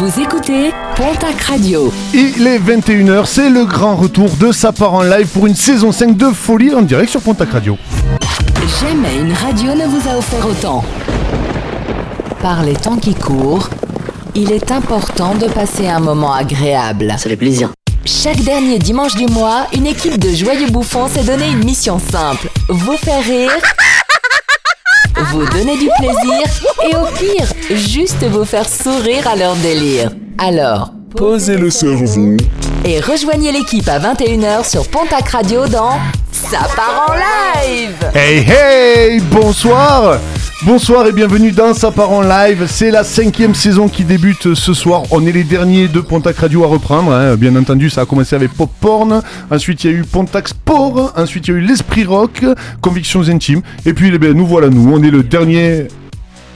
Vous écoutez Pontac Radio. Il est 21h, c'est le grand retour de sa part en live pour une saison 5 de folie en direct sur Pontac Radio. Jamais une radio ne vous a offert autant. Par les temps qui courent, il est important de passer un moment agréable. Ça fait plaisir. Chaque dernier dimanche du mois, une équipe de joyeux bouffons s'est donné une mission simple. Vous faire rire, vous donner du plaisir et au pire, juste vous faire sourire à leur délire. Alors, Posez le cerveau. et rejoignez l'équipe à 21h sur Pontac Radio dans Ça part en live Hey hey, bonsoir Bonsoir et bienvenue dans Sa part en live. C'est la cinquième saison qui débute ce soir. On est les derniers de Pontac Radio à reprendre. hein. Bien entendu, ça a commencé avec Pop Porn. Ensuite, il y a eu Pontac Sport. Ensuite, il y a eu l'Esprit Rock, Convictions Intimes. Et puis, eh nous voilà, nous. On est le dernier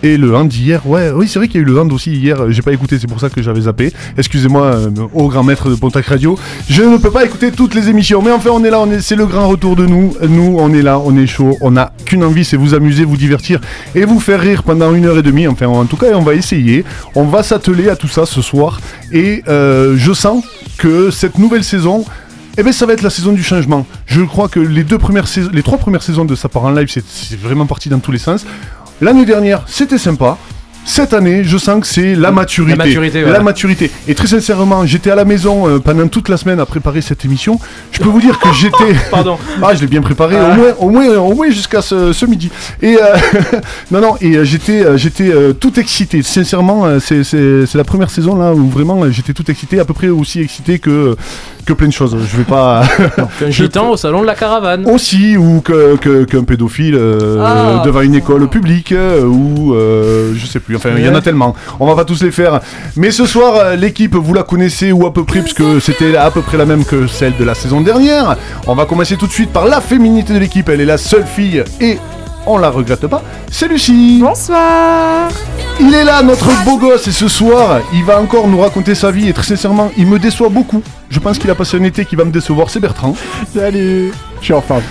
et le hand d'hier, ouais, oui, c'est vrai qu'il y a eu le hand aussi hier. J'ai pas écouté, c'est pour ça que j'avais zappé. Excusez-moi, euh, au grand maître de Pontac Radio. Je ne peux pas écouter toutes les émissions, mais enfin, on est là, est, c'est le grand retour de nous. Nous, on est là, on est chaud. On a qu'une envie, c'est vous amuser, vous divertir et vous faire rire pendant une heure et demie. Enfin, en tout cas, on va essayer. On va s'atteler à tout ça ce soir. Et euh, je sens que cette nouvelle saison. Eh ben ça va être la saison du changement. Je crois que les deux premières les trois premières saisons de Ça part en live, c'est vraiment parti dans tous les sens. L'année dernière, c'était sympa. Cette année, je sens que c'est la maturité. La maturité, La maturité. Et très sincèrement, j'étais à la maison euh, pendant toute la semaine à préparer cette émission. Je peux vous dire que j'étais. Pardon. Ah, je l'ai bien préparé, Ah. au moins, au moins, au moins jusqu'à ce, ce midi. Et euh, non, non, et euh, j'étais, j'étais euh, tout excité. Sincèrement, c'est, la première saison là où vraiment j'étais tout excité, à peu près aussi excité que que plein de choses. Je vais pas Qu'un gitan au salon de la caravane. aussi ou que, que- qu'un pédophile euh, Ah. devant une école publique euh, ou euh, je sais plus. Enfin, il y en a tellement. On va pas tous les faire. Mais ce soir, l'équipe, vous la connaissez ou à peu près, puisque c'était à peu près la même que celle de la saison dernière. On va commencer tout de suite par la féminité de l'équipe. Elle est la seule fille et on la regrette pas. C'est Lucie. Bonsoir Il est là, notre beau gosse, et ce soir, il va encore nous raconter sa vie. Et très sincèrement, il me déçoit beaucoup. Je pense qu'il a passé un été qui va me décevoir. C'est Bertrand. Salut Je suis en forme.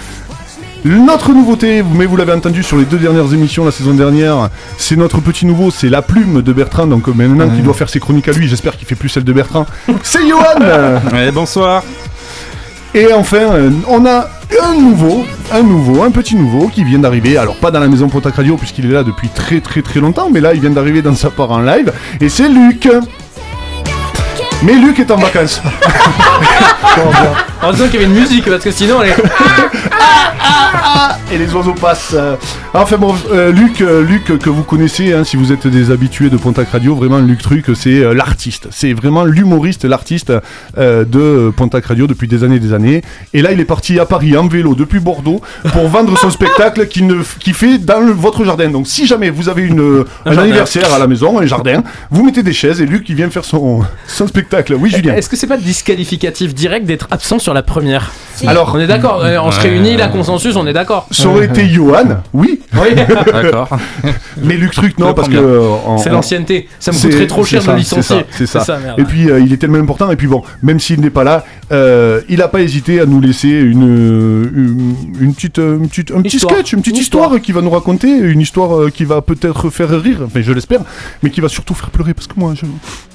Notre nouveauté, mais vous l'avez entendu sur les deux dernières émissions la saison dernière, c'est notre petit nouveau, c'est la plume de Bertrand. Donc euh, maintenant qu'il doit faire ses chroniques à lui, j'espère qu'il fait plus celle de Bertrand. C'est Johan Ouais, bonsoir. Et enfin, euh, on a un nouveau, un nouveau, un petit nouveau qui vient d'arriver. Alors pas dans la maison Pontac Radio puisqu'il est là depuis très très très longtemps, mais là il vient d'arriver dans sa part en live. Et c'est Luc. Mais Luc est en vacances. Heureusement qu'il y avait une musique parce que sinon elle est... et les oiseaux passent. Enfin bon, euh, Luc, euh, Luc que vous connaissez, hein, si vous êtes des habitués de Pontac Radio, vraiment Luc Truc, c'est euh, l'artiste. C'est vraiment l'humoriste, l'artiste de Pontac Radio depuis des années et des années. Et là, il est parti à Paris en vélo depuis Bordeaux pour vendre son spectacle qui ne qui fait dans le- votre jardin. Donc si jamais vous avez une, un, anniversaire à la maison, un jardin, vous mettez des chaises et Luc il vient faire son, son spectacle. Oui, Julien. Est-ce que c'est pas disqualificatif direct d'être absent sur la première Alors, On est d'accord, euh, on se réunit, la consensus, on est d'accord. ça aurait été Johan, oui, Oui, D'accord. mais Luc Truc non parce que euh, c'est en- l'ancienneté. Ça me coûterait trop cher de licencier. C'est ça, c'est ça. merde. Et puis euh, il est tellement important. Et puis bon, même s'il n'est pas là, euh, il n'a pas hésité à nous laisser une, une, une petite, une petite, un petit Histoire. sketch, une petite Une histoire, histoire. qui va nous raconter, une histoire qui va peut-être faire rire, enfin je l'espère, mais qui va surtout faire pleurer parce que moi je,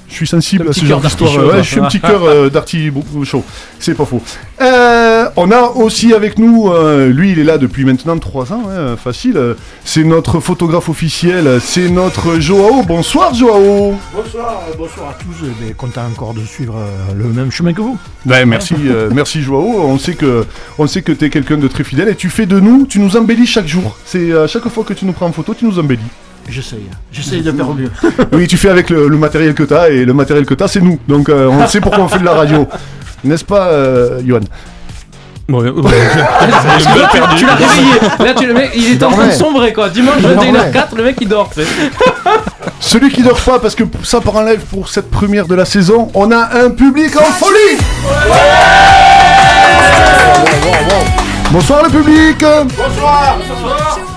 je suis sensible à petit ce genre cœur d'histoire. Ouais, je suis un petit cœur euh, d'arty chaud. C'est pas faux. Euh, on a aussi avec nous, euh, lui il est là depuis maintenant 3 ans, hein, facile. C'est notre photographe officiel, c'est notre Joao. Bonsoir Joao. Bonsoir, euh, bonsoir à tous, et content encore de suivre euh, le même chemin que vous. Ouais, merci, euh, merci Joao. On sait que, on sait que t'es quelqu'un de très fidèle et tu fais de nous, tu nous embellis chaque jour. C'est à chaque fois que tu nous prends en photo, tu nous embellis. J'essaye, j'essaye de faire au mieux. Oui, tu fais avec le, le matériel que t'as et le matériel que t'as, c'est nous. Donc euh, on sait pourquoi on fait de la radio, n'est-ce pas, euh, Johan? Ouais, ouais. Tu l'as réveillé. Là, tu le mec, il est en train de dormait. sombrer quoi. Dimanche Il dormait. 21h04, le mec il dort. tu sais. Celui qui dort pas, parce que ça part en live pour cette première de la saison, on a un public en folie. Bonsoir le public. Bonsoir,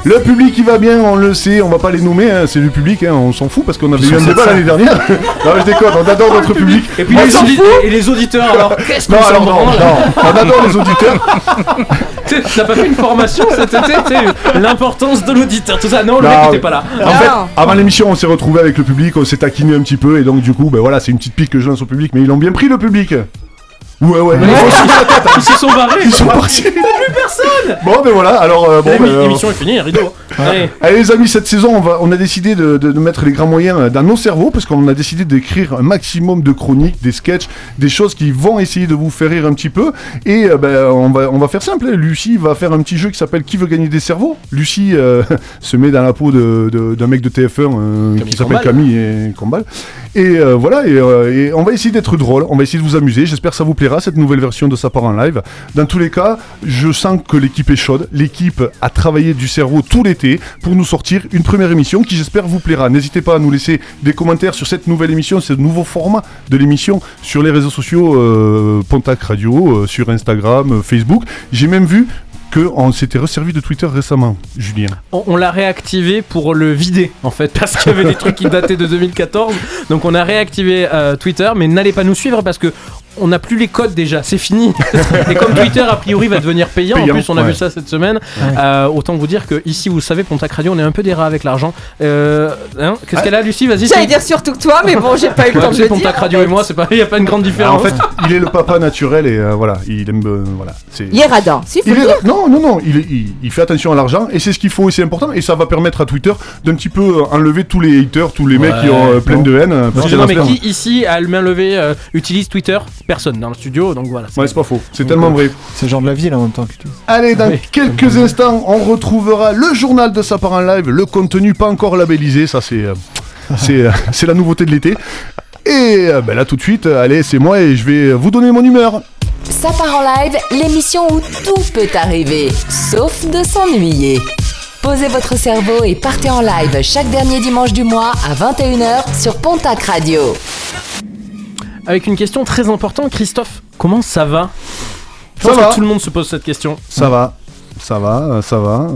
Le public il va bien, on le sait, on va pas les nommer, hein, c'est le public, hein, on s'en fout parce qu'on avait eu un débat l'année dernière. non, je déconne, on adore notre public. Et puis On les, audi- et les auditeurs, alors qu'est-ce qu'on Non, alors non, branle non, on adore les auditeurs. Tu- T'as pas fait une formation cet été L'importance de l'auditeur, tout ça. Non, le Non, mec mais- était pas là. En fait, avant l'émission, on s'est retrouvé avec le public, on s'est taquiné un petit peu, et donc du coup, ben voilà, c'est une petite pique que je lance au public, mais ils l'ont bien pris le public. Ouais, ouais, ils ont suivi la tête, hein. Ils se sont barrés. Ils sont partis. plus personne. Bon, ben voilà, alors euh, bon, ben, euh, L'émission est finie, rideau. Allez. Allez les amis, cette saison, on, va, on a décidé de, de- de mettre les grands moyens dans nos cerveaux parce qu'on a décidé d'écrire un maximum de chroniques, des sketchs, des choses qui vont essayer de vous faire rire un petit peu. Et euh, ben, on, va, on va faire simple. hein. Lucie va faire un petit jeu qui s'appelle Qui veut gagner des cerveaux? Lucie euh, se met dans la peau de- d'un mec de TF1 euh, qui s'appelle. Camille et Combal. Et euh, voilà, et, euh, et on va essayer d'être drôle, on va essayer de vous amuser. J'espère que ça vous plaira cette nouvelle version de Ça part en live. Dans tous les cas, je sens que l'équipe est chaude. L'équipe a travaillé du cerveau tout l'été pour nous sortir une première émission qui, j'espère, vous plaira. N'hésitez pas à nous laisser des commentaires sur cette nouvelle émission, ce nouveau format de l'émission sur les réseaux sociaux euh, Pontac Radio, sur Instagram, Facebook. J'ai même vu qu'on s'était resservi de Twitter récemment, Julien. On, l'a réactivé pour le vider en fait parce qu'il y avait des trucs qui dataient de 2014 donc on a réactivé euh, Twitter mais n'allez pas nous suivre parce que on n'a plus les codes déjà c'est fini et comme Twitter a priori va devenir payant, Payant, en plus on a ouais. vu ça cette semaine euh, autant vous dire que ici vous le savez Pontac Radio on est un peu des rats avec l'argent euh, hein, qu'est-ce qu'elle a Lucie vas-y J'allais dire surtout que toi, mais bon, j'ai pas eu le Ouais, temps de c'est le Pontac dire. Radio et moi c'est pas il y a pas une grande Alors, différence en fait, il est le papa naturel et euh, voilà, il aime. euh, voilà, c'est. Il est radin, si, faut Il le est- dire. Non, non, non, il, est- il- il fait attention à l'argent et c'est ce qu'il faut et c'est important et ça va permettre à Twitter d'un petit peu enlever tous les haters, tous les mecs qui ont euh, plein de haine. parce en non mais qui ici à main levée utilise Twitter? Personne dans le studio donc voilà Ouais, c'est pas faux, c'est tellement vrai. C'est le genre de la ville en même temps. Allez, dans Oui. quelques instants, on retrouvera le journal de Sapin en live, le contenu pas encore labellisé, ça c'est euh, c'est euh, c'est la nouveauté de l'été. Et euh, ben là tout de suite, euh, allez, c'est moi et je vais vous donner mon humeur. Ça part en live, l'émission où tout peut arriver, sauf de s'ennuyer. Posez votre cerveau et partez en live chaque dernier dimanche du mois à 21h sur Pontac Radio. Avec une question très importante Christophe comment ça va? Je Ça pense va. que tout le monde se pose cette question? Ça va, ça va, euh, ça va,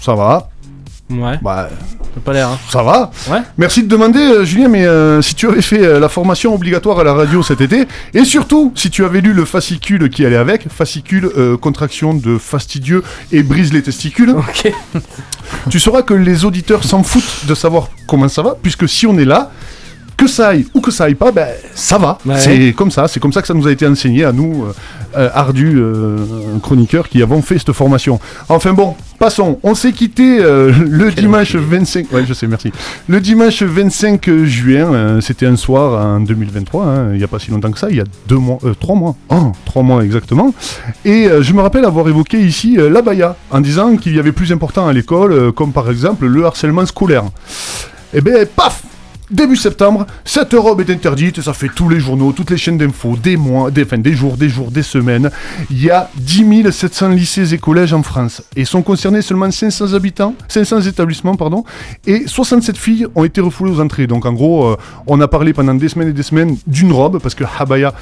ça va, ouais bah t'as pas l'air hein. ça va. Ouais. Merci de demander, euh, Julien, mais euh, si tu avais fait euh, la formation obligatoire à la radio cet été, et surtout si tu avais lu le fascicule qui allait avec, fascicule, euh, contraction de fastidieux et brise les testicules, ok tu sauras que les auditeurs s'en foutent de savoir comment ça va, puisque si on est là, que ça aille ou que ça aille pas, ben ça va. Ouais. C'est comme ça, c'est comme ça que ça nous a été enseigné à nous, euh, euh, ardus euh, chroniqueurs qui avons fait cette formation. Enfin bon, passons. On s'est quitté euh, le dimanche 25. Ouais, je sais, merci. Le dimanche 25 juin, c'était un soir en 2023. hein, il n'y a pas si longtemps que ça, il y a deux mois, euh, trois mois, oh, trois mois exactement. Et je me rappelle avoir évoqué ici euh, l'abaya en disant qu'il y avait plus important à l'école, comme par exemple le harcèlement scolaire. Et ben, paf Début septembre, cette robe est interdite, ça fait tous les journaux, toutes les chaînes d'infos, des mois, des, des jours, des jours, des semaines. Il y a 10 700 lycées et collèges en France et sont concernés seulement 500 habitants, 500 établissements, pardon, et 67 filles ont été refoulées aux entrées. Donc en gros, euh, on a parlé pendant des semaines et des semaines d'une robe, parce que habaya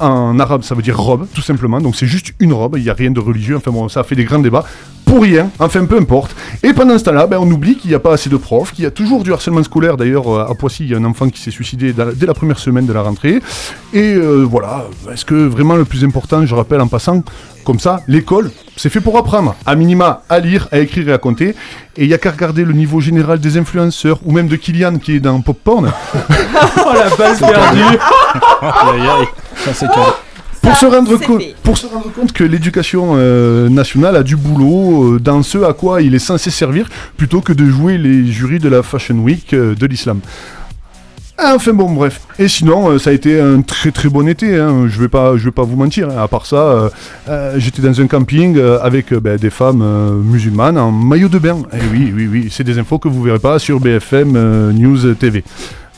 en arabe ça veut dire robe, tout simplement, donc c'est juste une robe, il n'y a rien de religieux, enfin bon, ça a fait des grands débats. Pour rien, enfin peu importe. Et pendant ce temps-là, ben, on oublie qu'il n'y a pas assez de profs, qu'il y a toujours du harcèlement scolaire. D'ailleurs, euh, à Poissy, il y a un enfant qui s'est suicidé dès la première semaine de la rentrée. Et euh, voilà, est-ce que vraiment le plus important, je rappelle en passant, comme ça, l'école, c'est fait pour apprendre, à minima, à lire, à écrire et à compter. Et il n'y a qu'à regarder le niveau général des influenceurs, ou même de Kylian qui est dans Pop Porn, oh la balle perdue Ça, c'est calme. pour se, rendre compte, pour se rendre compte que l'éducation euh, nationale a du boulot euh, dans ce à quoi il est censé servir, plutôt que de jouer les jurys de la Fashion Week euh, de l'islam. Enfin bon, bref. Et sinon, ça a été un très très bon été. hein. Je vais pas, je vais pas vous mentir. hein. À part ça, j'étais dans un camping avec ben, des femmes musulmanes en maillot de bain. Et oui, oui, oui, c'est des infos que vous verrez pas sur BFM News TV.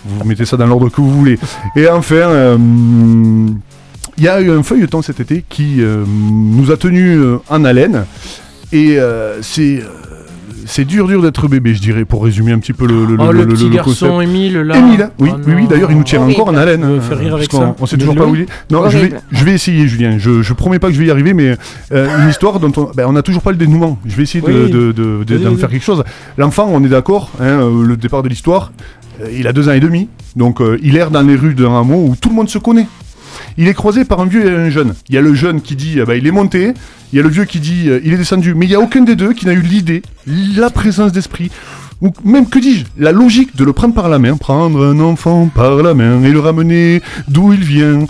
Vous mettez ça dans l'ordre que vous voulez. Et enfin, euh, il y a eu un feuilleton cet été qui euh, nous a tenus euh, en haleine. Et euh, c'est euh, c'est dur, dur d'être bébé, je dirais, pour résumer un petit peu le, le, Oh, le, le- petit le garçon. Émile là. Émile, oui, Oh oui, oui, non. d'ailleurs, il nous tient Horrible. encore en haleine. Hein, faites rire avec qu'on- ça. On sait toujours pas où il est. Non, je vais, je vais essayer, Julien. Je, je promets pas que je vais y arriver, mais euh, une histoire dont on, ben, on n'a toujours pas le dénouement. Je vais essayer de, Oui. de, de- faire quelque chose. L'enfant, on est d'accord, hein, le départ de l'histoire, il a deux ans et demi, donc euh, il erre dans les rues d'un hameau où tout le monde se connaît. Il est croisé par un vieux et un jeune. Il y a le jeune qui dit euh, bah, il est monté, il y a le vieux qui dit euh, il est descendu. Mais il n'y a aucun des deux qui n'a eu l'idée, la présence d'esprit, ou même que dis-je, la logique de le prendre par la main, prendre un enfant par la main et le ramener d'où il vient.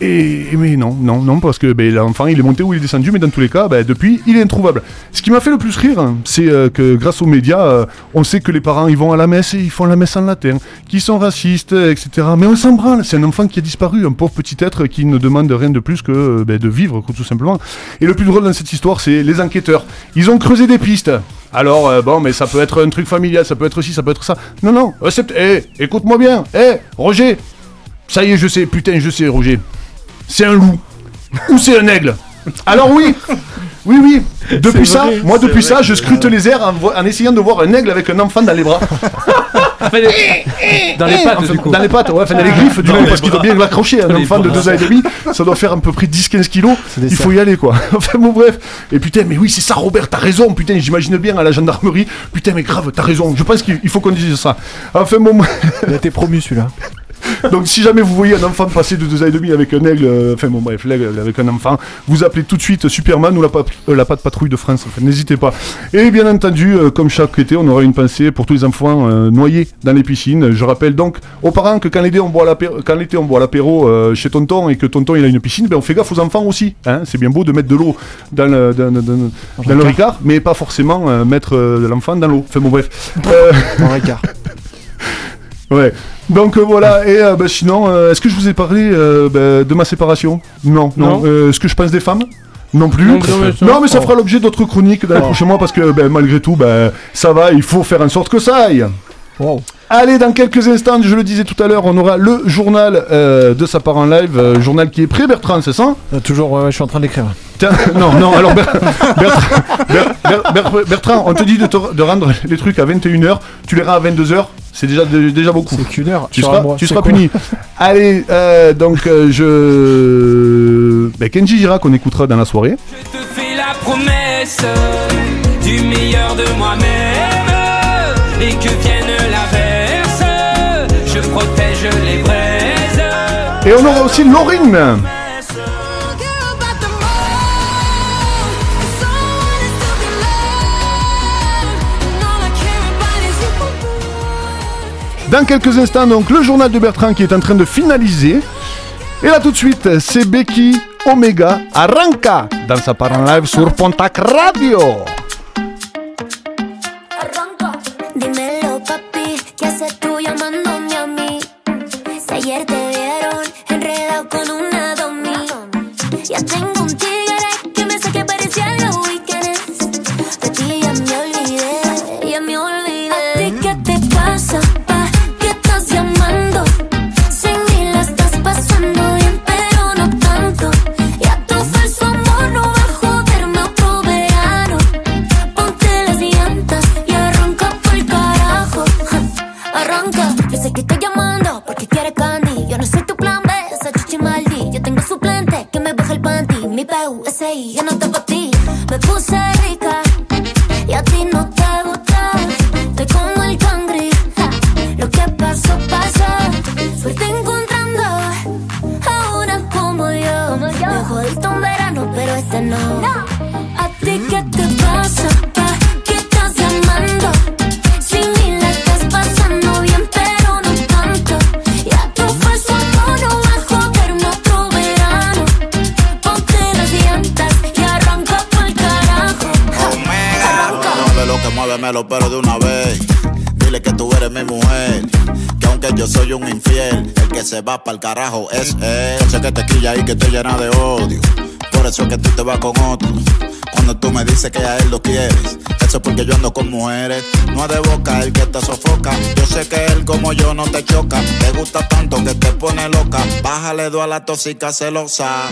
Et mais non, non, non, parce que ben, l'enfant il est monté ou il est descendu, mais dans tous les cas, ben, depuis il est introuvable. Ce qui m'a fait le plus rire, hein, c'est euh, que grâce aux médias, euh, on sait que les parents ils vont à la messe et ils font la messe en latin, qu'ils sont racistes, etc. Mais on s'en branle, c'est un enfant qui a disparu, un pauvre petit être qui ne demande rien de plus que euh, ben, de vivre, tout simplement. Et le plus drôle dans cette histoire, c'est les enquêteurs. Ils ont creusé des pistes. Alors, bon, mais ça peut être un truc familial, ça peut être ci, ça peut être ça. Non, non, eh, écoute-moi bien, eh, Roger, ça y est, je sais, putain, je sais, Roger. C'est un loup. Ou c'est un aigle. Alors oui, oui, oui. Depuis ça, vrai, moi depuis vrai ça, je scrute les airs en, essayant de voir un aigle avec un enfant dans les bras. Enfin, les- Dans les pattes Enfin, du coup. Dans les pattes, ouais, enfin dans les griffes du coup, parce qu'il doit bien l'accrocher. Un enfant de bras. 2 ans et demi, ça doit faire à peu près 10-15 kilos. Il faut y aller quoi. Enfin bon, bref. Et putain, mais oui, c'est ça, Robert, t'as raison. Putain, j'imagine bien à la gendarmerie. Putain, mais grave, t'as raison. Je pense qu'il il faut qu'on dise ça. Enfin bon, Il a été promu celui-là. Donc si jamais vous voyez un enfant passer de 2 ans et demi avec un aigle, euh, enfin bon bref, l'aigle avec un enfant, vous appelez tout de suite Superman ou la, pa- euh, la patte patrouille de France, enfin, n'hésitez pas. Et bien entendu, euh, comme chaque été, on aura une pensée pour tous les enfants noyés dans les piscines. Je rappelle donc aux parents que quand l'été on boit l'apéro, chez tonton et que tonton il a une piscine, ben on fait gaffe aux enfants aussi. Hein c'est bien beau de mettre de l'eau dans le, dans, dans- dans- dans le ricard, mais pas forcément mettre l'enfant dans l'eau. Enfin bon bref. Dans Ricard. Ouais. Donc euh, voilà, et euh, bah, sinon, euh, est-ce que je vous ai parlé euh, bah, de ma séparation? Non, non. Euh, est-ce que je pense des femmes? Non plus. Non, non, mais ça- Oh. fera l'objet d'autres chroniques dans les prochains mois parce que ben, malgré tout, ben, ça va, il faut faire en sorte que ça aille. Wow. Allez, dans quelques instants, je le disais tout à l'heure, on aura le journal euh, de sa part en live, euh, journal qui est prêt, Bertrand, c'est ça? Euh, Toujours, je suis en train d'écrire. Non, non, alors Ber- Bertrand, Ber- Ber- Ber- Bertrand, on te dit de, te- de rendre les trucs à 21h, tu les rends à 22h, c'est déjà, déjà beaucoup. C'est qu'une heure. Tu seras, tu seras puni. Allez, euh, donc euh, je. Ben, Kenji Girac, on écoutera dans la soirée. Je te fais la promesse du meilleur de moi-même et que vienne l'averse, je protège les braises. Et on aura aussi Laurine. Dans quelques instants, donc, le journal de Bertrand qui est en train de finaliser. Et là, tout de suite, c'est Becky Omega Arranca dans sa part en live sur Pontac Radio. Se va pa'l carajo es él. Sé que te quilla y que te llena de odio. Por eso es que tú te vas con otro. Cuando tú me dices que a él lo quieres, eso es porque yo ando con mujeres. No es de boca el que te sofoca. Yo sé que él como yo no te choca. Te gusta tanto que te pone loca. Bájale dos a la tóxica celosa.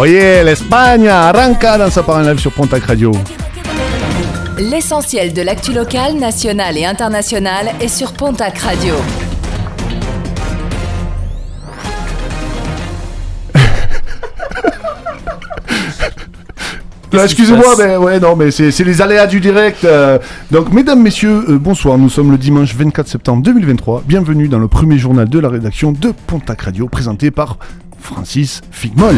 Oye, l'Espagne arranca dans sa part en live sur Pontac Radio. L'essentiel de l'actu locale, nationale et internationale est sur Pontac Radio. Excusez-moi, mais ouais, non, mais c'est c'est les aléas du direct. euh. donc, mesdames, messieurs, euh, bonsoir. Nous sommes le dimanche 24 septembre 2023. Bienvenue dans le premier journal de la rédaction de Pontac Radio, présenté par Francis Figmol.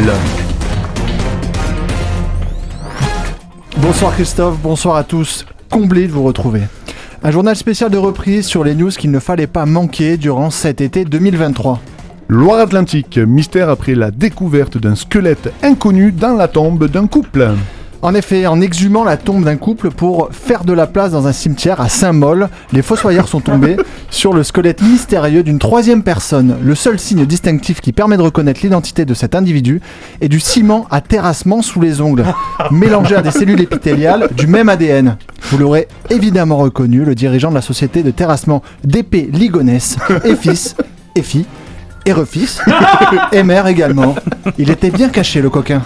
Bonsoir Christophe, bonsoir à tous. Comblé de vous retrouver. Un journal spécial de reprise sur les news qu'il ne fallait pas manquer durant cet été 2023. Loire-Atlantique, mystère après la découverte d'un squelette inconnu dans la tombe d'un couple. En effet, en exhumant la tombe d'un couple pour faire de la place dans un cimetière à Saint-Maul, les fossoyeurs sont tombés sur le squelette mystérieux d'une troisième personne. Le seul signe distinctif qui permet de reconnaître l'identité de cet individu est du ciment à terrassement sous les ongles, mélangé à des cellules épithéliales du même ADN. Vous l'aurez évidemment reconnu, le dirigeant de la société de terrassement d'épée Ligonès, et fils, et fille, et refils, et mère également. Il était bien caché le coquin.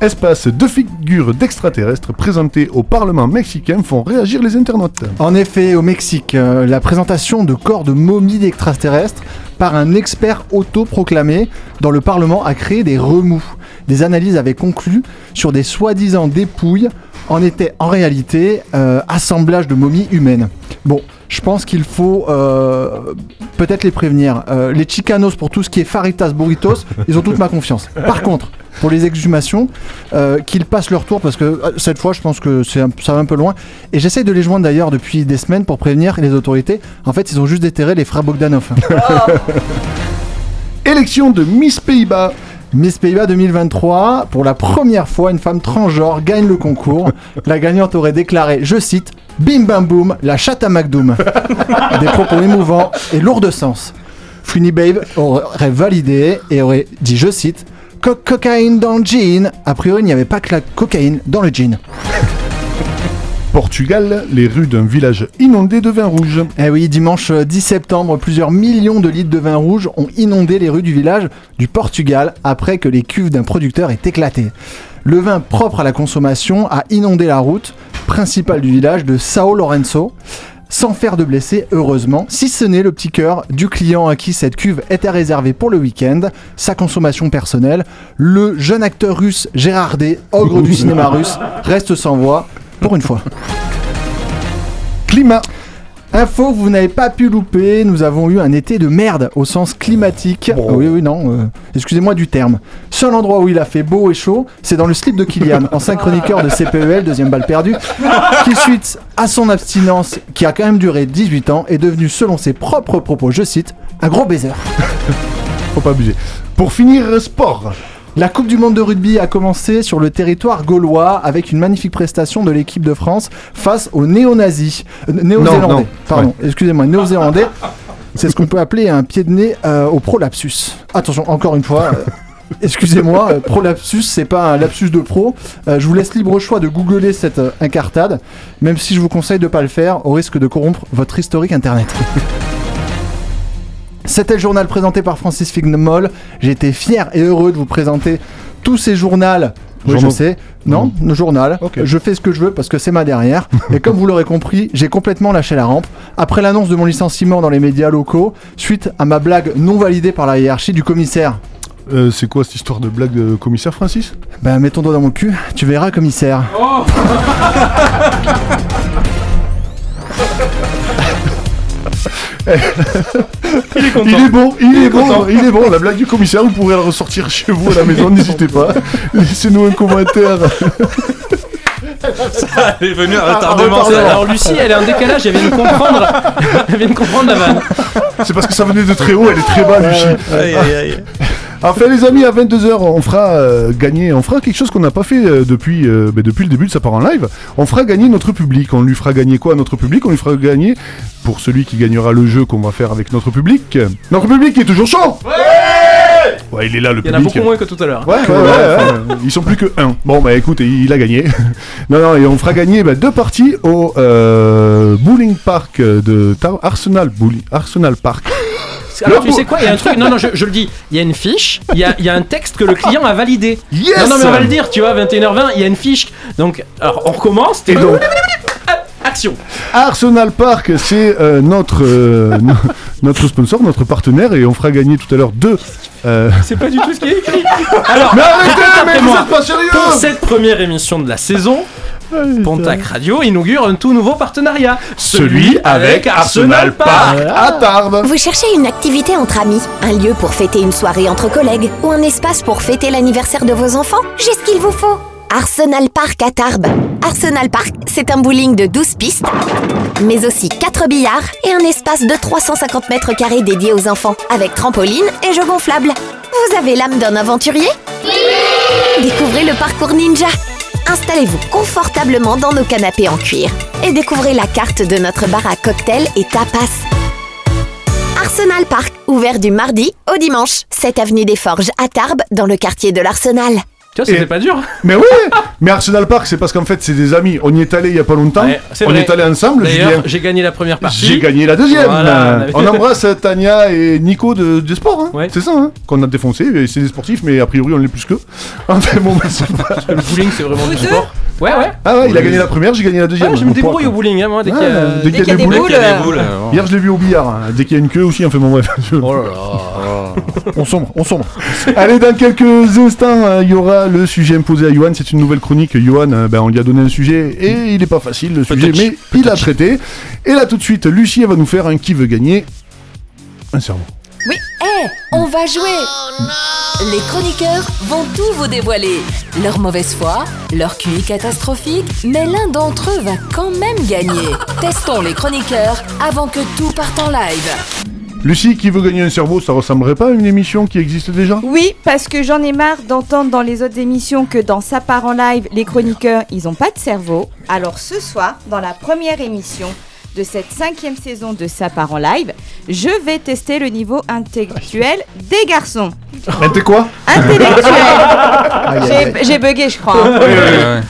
Espace, deux figures d'extraterrestres présentées au Parlement mexicain font réagir les internautes. En effet, au Mexique, euh, la présentation de corps de momies d'extraterrestres par un expert autoproclamé dans le Parlement a créé des remous. Des analyses avaient conclu sur des soi-disant dépouilles en étaient en réalité euh, assemblage de momies humaines. Bon, je pense qu'il faut euh, peut-être les prévenir. Euh, les chicanos pour tout ce qui est faritas burritos, ils ont toute ma confiance. Par contre, pour les exhumations, euh, qu'ils passent leur tour parce que euh, cette fois, je pense que c'est ça va un peu loin. Et j'essaie de les joindre d'ailleurs depuis des semaines pour prévenir les autorités. En fait, ils ont juste déterré les frères Bogdanov. Élection de Miss Pays-Bas. Miss Pays-Bas 2023, pour la première fois, une femme transgenre gagne le concours. La gagnante aurait déclaré, je cite, Bim bam boum, la chatte à McDoom. Des propos émouvants et lourds de sens. Funny Babe aurait validé et aurait dit, je cite, Co- cocaïne dans le jean. A priori, il n'y avait pas que la cocaïne dans le jean. Portugal, les rues d'un village inondé de vin rouge. Eh oui, dimanche euh, 10 septembre, plusieurs millions de litres de vin rouge ont inondé les rues du village du Portugal après que les cuves d'un producteur aient éclaté. Le vin propre à la consommation a inondé la route principale du village de Sao Lourenço, sans faire de blessés, heureusement, si ce n'est le petit cœur du client à qui cette cuve était réservée pour le week-end, sa consommation personnelle. Le jeune acteur russe Gérard ogre du cinéma russe, reste sans voix, pour une fois. Climat. Info que vous n'avez pas pu louper, nous avons eu un été de merde au sens climatique. Bon. Ah Oui, oui, non, euh, excusez-moi du terme. Seul endroit où il a fait beau et chaud, c'est dans le slip de Kylian, ancien chroniqueur de CPEL, deuxième balle perdue, qui suite à son abstinence, qui a quand même duré 18 ans, est devenu, selon ses propres propos, je cite, un gros baiser. Faut pas abuser. Pour finir, sport. La Coupe du Monde de rugby a commencé sur le territoire gaulois avec une magnifique prestation de l'équipe de France face aux néo-nazis. Euh, néo-zélandais, pardon, excusez-moi, néo-zélandais. C'est ce qu'on peut appeler un pied de nez euh, au prolapsus. Attention, encore une fois, euh, excusez-moi, euh, prolapsus, c'est pas un lapsus de pro. Euh, je vous laisse libre choix de googler cette euh, incartade, même si je vous conseille de pas le faire au risque de corrompre votre historique internet. C'était le journal présenté par Francis Fignemol. J'ai été fier et heureux de vous présenter tous ces journaux. Oui, je sais. Non, le journal. Je fais ce que je veux parce que c'est ma derrière. et comme vous l'aurez compris, j'ai complètement lâché la rampe. Après l'annonce de mon licenciement dans les médias locaux, suite à ma blague non validée par la hiérarchie du commissaire. Euh, c'est quoi cette histoire de blague de commissaire Francis? Ben, mets ton doigt dans mon cul, tu verras, commissaire. Il est content. Il est bon, il est bon, il est bon. La blague du commissaire, vous pourrez la ressortir chez vous à la maison, n'hésitez pas. Laissez-nous un commentaire. Elle est venue à Ah, retardement. Alors Lucie, elle est en décalage, elle vient de comprendre, elle vient de comprendre la vanne. C'est parce que ça venait de très haut, elle est très bas, Lucie. Aïe, aïe, aïe. Enfin les amis, à 22h, on fera euh, gagner, on fera quelque chose qu'on n'a pas fait euh, depuis, euh, ben, depuis le début de sa part en live. On fera gagner notre public. On lui fera gagner quoi à notre public? On lui fera gagner, pour celui qui gagnera le jeu qu'on va faire avec notre public, notre public qui est toujours chaud Ouais, il est là le Il y en a public. beaucoup moins que tout à l'heure. Ouais, ouais, ouais, ouais. Ils sont plus que un. Bon, bah écoute, il a gagné. non, non, et on fera gagner bah, deux parties au euh, bowling park de Arsenal, Bowling, Arsenal Park. Alors tu sais quoi Il y a un truc. Non, non, je, je le dis. Il y a une fiche. Il y a, il y a un texte que le client a validé. Yes Non, non, mais on va le dire. Tu vois, 21h20. Il y a une fiche. Donc, alors, on recommence. Et donc, Action. Arsenal Park, c'est euh, notre, euh, no- notre sponsor, notre partenaire, et on fera gagner tout à l'heure deux. euh, C'est pas du tout ce qui est écrit. Alors, Mais arrêtez, mais vous êtes pas sérieux Pour cette première émission de la saison, Pontac Radio inaugure un tout nouveau partenariat. Celui avec Arsenal Park à Tarbes. Vous cherchez une activité entre amis, un lieu pour fêter une soirée entre collègues ou un espace pour fêter l'anniversaire de vos enfants J'ai ce qu'il vous faut Arsenal Park à Tarbes. Arsenal Park, c'est un bowling de 12 pistes, mais aussi 4 billards et un espace de 350 mètres carrés dédié aux enfants, avec trampoline et jeux gonflables. Vous avez l'âme d'un aventurier? Découvrez le parcours ninja Installez-vous confortablement dans nos canapés en cuir et découvrez la carte de notre bar à cocktails et tapas. Arsenal Park, ouvert du mardi au dimanche, 7 avenue des Forges à Tarbes, dans le quartier de l'Arsenal. Tu vois, c'était Et- pas dur. Mais oui Mais Arsenal Park, c'est parce qu'en fait, c'est des amis. On y est allé il y a pas longtemps. Ouais, c'est on vrai. est allé ensemble, Julien. D'ailleurs, j'ai gagné la première partie. J'ai gagné la deuxième. Voilà. on embrasse Tania et Nico de, des sports. hein. Ouais. C'est ça, hein, qu'on a défoncé. Et C'est des sportifs, mais a priori, on l'est plus qu'eux. Enfin, bon, bah, c'est pas- Parce que le bowling, c'est vraiment du sport. Ouais, ouais. Ah ouais, il a gagné la première, j'ai gagné la deuxième. Ouais, je me On débrouille au bowling, hein, moi, dès qu'il y a. dès qu'il y a des boules. boules, Hier, je l'ai vu au billard. hein. Dès qu'il y a une queue aussi, enfin bon, bref. je- Oh là là. On sombre, on sombre. Allez, dans quelques instants, euh, il y aura le sujet imposé à Johan. C'est une nouvelle chronique. Johan, euh, ben, on lui a donné un sujet et il est pas facile le sujet, mais il a traité. Et là, tout de suite, Lucie, elle va nous faire un qui veut gagner un cerveau. Oui, hé, on va jouer Les chroniqueurs vont tout vous dévoiler. Leur mauvaise foi, leur QI catastrophique, mais l'un d'entre eux va quand même gagner. Testons les chroniqueurs avant que tout parte en live. Lucie, qui veut gagner un cerveau, ça ressemblerait pas à une émission qui existe déjà? Oui, parce que j'en ai marre d'entendre dans les autres émissions que dans Ça part en live, les chroniqueurs, ils ont pas de cerveau. Alors ce soir, dans la première émission de cette cinquième saison de part en live, je vais tester le niveau intellectuel des garçons. T'es quoi Intellectuel. J'ai bugué, je crois. hein.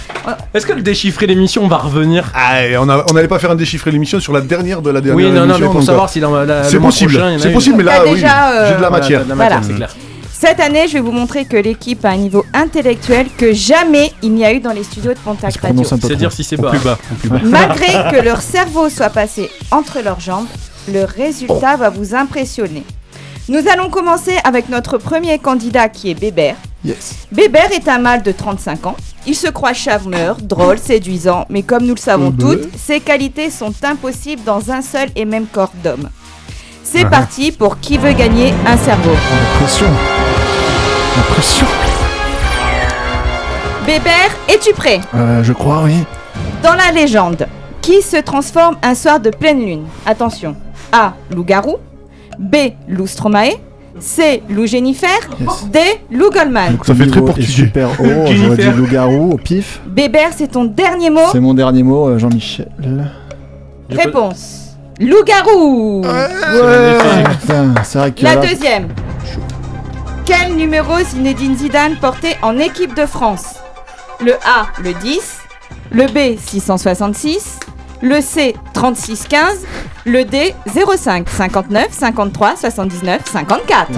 Est-ce que le déchiffrer l'émission va revenir? Ah, et on a- on n'allait pas faire un déchiffré l'émission sur la dernière de la dernière Oui, non, non, émission. mais pour donc, savoir si dans la. C'est le mois possible, prochain, il y en a c'est une. possible, mais là, T'as oui, déjà, euh, j'ai de la Voilà, matière. t'as de la matière, Voilà. c'est clair. Cette année, je vais vous montrer que l'équipe a un niveau intellectuel que jamais il n'y a eu dans les studios de Pontac Radio. prononce un peu C'est trop. dire si c'est bas. Plus bas. Plus bas. Malgré que leur cerveau soit passé entre leurs jambes, le résultat va vous impressionner. Nous allons commencer avec notre premier candidat qui est Bébert. Yes. Bébert est un mâle de 35 ans. Il se croit charmeur, drôle, séduisant, mais comme nous le savons Euh, toutes, ses qualités sont impossibles dans un seul et même corps d'homme. C'est Ah. parti pour qui veut gagner un cerveau? La pression. Bébert, es-tu prêt? Euh, je crois, oui. Dans la légende, qui se transforme un soir de pleine lune? Attention. A. Loup-garou. B. Loup Stromae. C. Loup Jennifer. Yes. D. Loup Goldman. Donc, Ça fait très portugais. super haut. J'aurais dit loup-garou au pif. Bébert, c'est ton dernier mot. C'est mon dernier mot, euh, Jean-Michel. Réponse. Loup-garou. Putain, c'est vrai que La là, deuxième. Quel numéro Zinedine Zidane portait en équipe de France Le A, le 10. Le B, 666. Le C, 3615. Le D, 05 59 53 79 54. Ouais,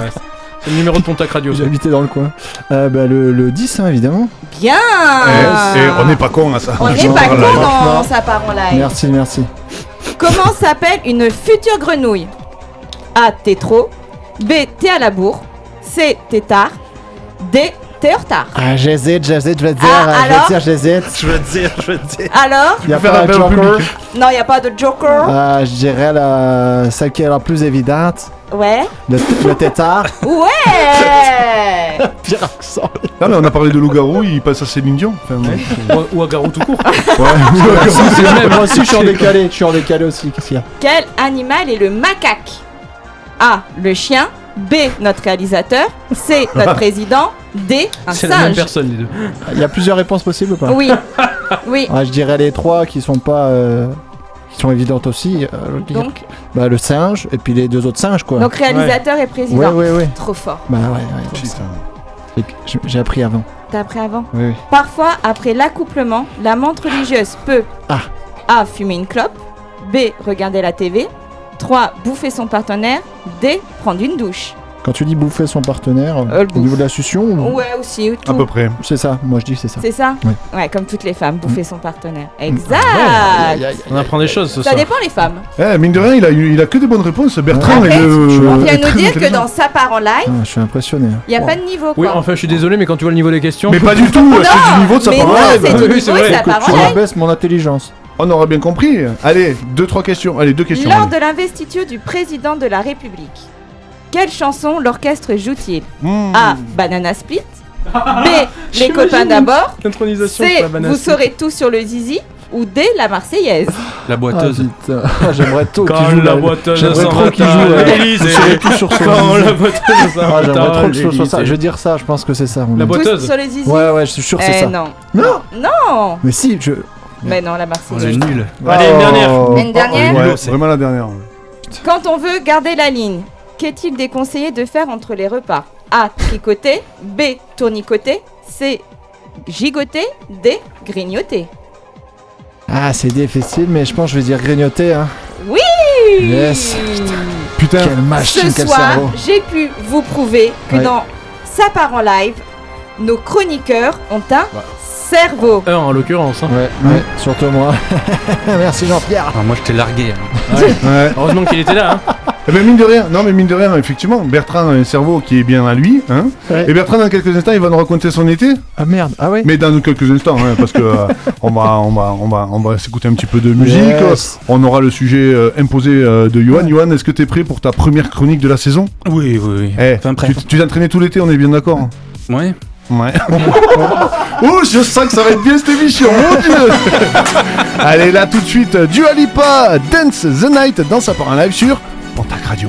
C'est le numéro de Pontac Radio. habité dans le coin. Euh, bah, le, le 10, hein, évidemment. Bien Eh, c'est- on n'est pas con à ça. On n'est pas con dans sa part en live. Merci, merci. Comment s'appelle une future grenouille A. Tétro. B. Thé à la bourre. C. Tétard. D. Thé en retard. Ah, j'hésite, j'hésite, je vais dire, Ah, je alors? vais dire, j'hésite. Je veux dire, je veux dire. Alors? Il y a Faire pas appel un au joker? public. Non, il n'y a pas de joker. Euh, je dirais la... celle qui est la plus évidente, Ouais. le, le tétard. Ouais Pire accent. Non, mais on a parlé de loup-garou, il passe à Céline Dion. Enfin, ouais. Ou- Ou à Garou tout court. C'est le même, moi aussi je suis en décalé, je suis en décalé aussi, qu'est-ce qu'il y a Quel animal est le macaque? A. Le chien. B. Notre réalisateur. C. Notre président. D. Un C'est la même singe. personne, les deux. Il y a plusieurs réponses possibles ou pas Oui. Oui. Ouais, je dirais les trois qui sont pas... euh, qui sont évidentes aussi. euh, je veux dire. Donc, Bah, le singe et puis les deux autres singes quoi. donc réalisateur et ouais, président. ouais, ouais. Trop fort. Bah ouais, ouais. Putain. Et que J'ai j'ai appris avant. T'as appris avant Oui, oui. Parfois, après l'accouplement, la menthe religieuse peut Ah. A. Fumer une clope. B. Regarder la TV. 3. Bouffer son partenaire. D. Prendre une douche. Quand tu dis bouffer son partenaire, Euh, au niveau de la succion, ou- Ouais, aussi. À Tout. peu près. c'est ça. Moi je dis que c'est ça. C'est ça Oui. Ouais, comme toutes les femmes, bouffer son partenaire. Exact On apprend des choses ce Ça soir. dépend les femmes. Eh, mine de rien, il a, il a que des bonnes réponses. Bertrand Après, est le. On vient nous dire que dans sa part en live, Ah, je suis impressionné. il n'y a pas de niveau Oui, quoi. enfin, je suis désolé, mais quand tu vois le niveau des questions. Mais pas du tout, c'est du niveau de sa mais parole. non, c'est du Oui, niveau de sa part tu en live. rabaisses mon intelligence. On aura bien compris. Allez, deux, trois questions. Allez, deux questions. Lors allez. de l'investiture du président de la République, quelle chanson l'orchestre joue-t-il Mmh. A. Banana Split. B. Les copains d'abord. C. sur la. Vous saurez tout sur le zizi. Ou D. La Marseillaise. La boiteuse. Ah, J'aimerais trop qu'il Quand joue la la- boiteuse J'aimerais trop qu'il joue saurez tout sur son Quand zizi. la boiteuse Ah, j'aimerais trop que ce soit ça. Je vais dire ça, je pense que c'est ça. La boiteuse. sur le zizi. Ouais, ouais, je suis sûr que c'est Eh ça. non. Non Non. Mais si, je. Mais non, la On est Marseillaise. nul. Allez, une dernière. Oh. Une dernière Ouais, c'est- vraiment la dernière. Quand on veut garder la ligne, qu'est-il déconseillé de faire entre les repas A. Tricoter. B. Tournicoter. C. Gigoter. D. Grignoter. Ah, c'est difficile, mais je pense que je vais dire grignoter. Hein. Oui Yes. Putain. Quelle machine, Ce quel soir, cerveau. j'ai pu vous prouver que Ouais. dans Sa part en live, nos chroniqueurs ont un cerveau. Un en l'occurrence. hein. Ouais, ouais, surtout moi. Merci Jean-Pierre. Ah, moi, je t'ai largué. hein. Ouais. Heureusement qu'il était là. hein. Eh ben mine de rien, non mais mine de rien, effectivement, Bertrand a un cerveau qui est bien à lui, hein. Ouais. Et Bertrand dans quelques instants, il va nous raconter son été, Ah merde, ah ouais mais dans quelques instants, hein, parce que euh, on va, on va, on va, on va s'écouter un petit peu de musique. Yes. On aura le sujet euh, imposé euh, de Johan. Johan, est-ce que t'es prêt pour ta première chronique de la saison? Oui, oui, oui. Eh, Enfin, prêt. tu tu t'es entraîné tout l'été, on est bien d'accord Ouais. Ouais. oh, je sens que ça va être bien cette émission, mon dieu Allez, là tout de suite, Dua Lipa, Dance the Night dans sa part en live sur Pontac Radio.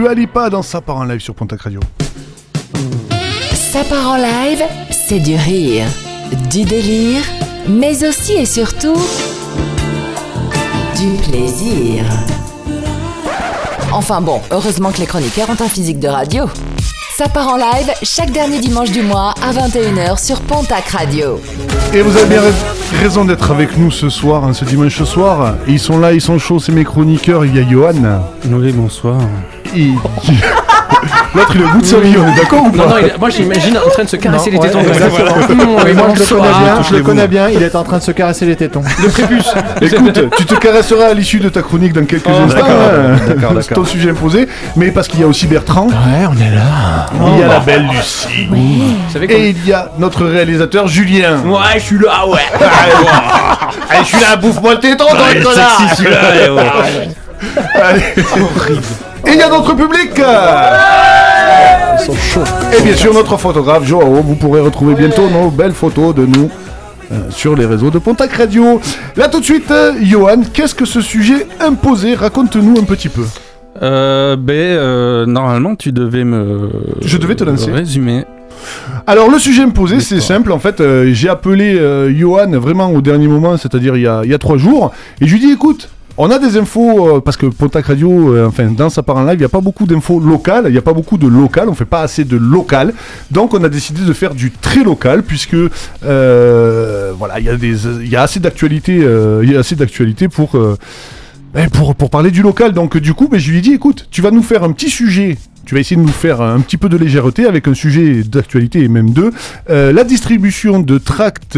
Dua Lipa dans sa part en live sur Pontac Radio. Ça part en live, c'est du rire, du délire, mais aussi et surtout du plaisir. Enfin bon, heureusement que les chroniqueurs ont un physique de radio. Ça part en live chaque dernier dimanche du mois à 21h sur Pontac Radio. Et vous avez bien rais- raison d'être avec nous ce soir, hein, ce dimanche soir. Ils sont là, ils sont chauds, c'est mes chroniqueurs. Il y a Johan. Oui, bonsoir. L'autre, il est au bout de sa vie, on est d'accord ou Non, pas non, il- moi j'imagine en train de se caresser Non, les ouais, tétons. comme ça. exactement. Mmh, moi je le connais bien, je le connais bien, il est en train de se caresser les tétons. Écoute, tu te caresseras à l'issue de ta chronique dans quelques Oh, instants. d'accord, hein. d'accord, C'est ton sujet imposé. Mais parce qu'il y a aussi Bertrand, Ouais, on est là. il y a la belle Lucie. Vous savez Et il y a notre réalisateur Julien. Ouais, je suis là, ouais. Allez, je suis là, bouffe-moi le téton, toi, le connard Allez. Et il y a notre public Ils sont chauds. Et bien sûr notre photographe Joao, vous pourrez retrouver bientôt nos belles photos de nous euh, sur les réseaux de Pontac Radio. Là tout de suite, euh, Johan, qu'est-ce que ce sujet imposé? Raconte-nous un petit peu. Euh, ben, euh, normalement, tu devais me. Je devais te lancer. Résumer. Alors le sujet imposé, c'est simple. En fait, euh, j'ai appelé euh, Johan vraiment au dernier moment, c'est-à-dire il y a, il y a trois jours, et je lui dis écoute. On a des infos, euh, parce que Pontac Radio, euh, enfin, dans sa part en live, il n'y a pas beaucoup d'infos locales, il n'y a pas beaucoup de local, on fait pas assez de local. Donc, on a décidé de faire du très local, puisque, euh, voilà, il y a assez d'actualité, il y assez d'actualité pour, ben, pour, parler du local. Donc, du coup, ben, je lui ai dit, écoute, tu vas nous faire un petit sujet. Tu vas essayer de nous faire un petit peu de légèreté avec un sujet d'actualité et même deux. La distribution de tracts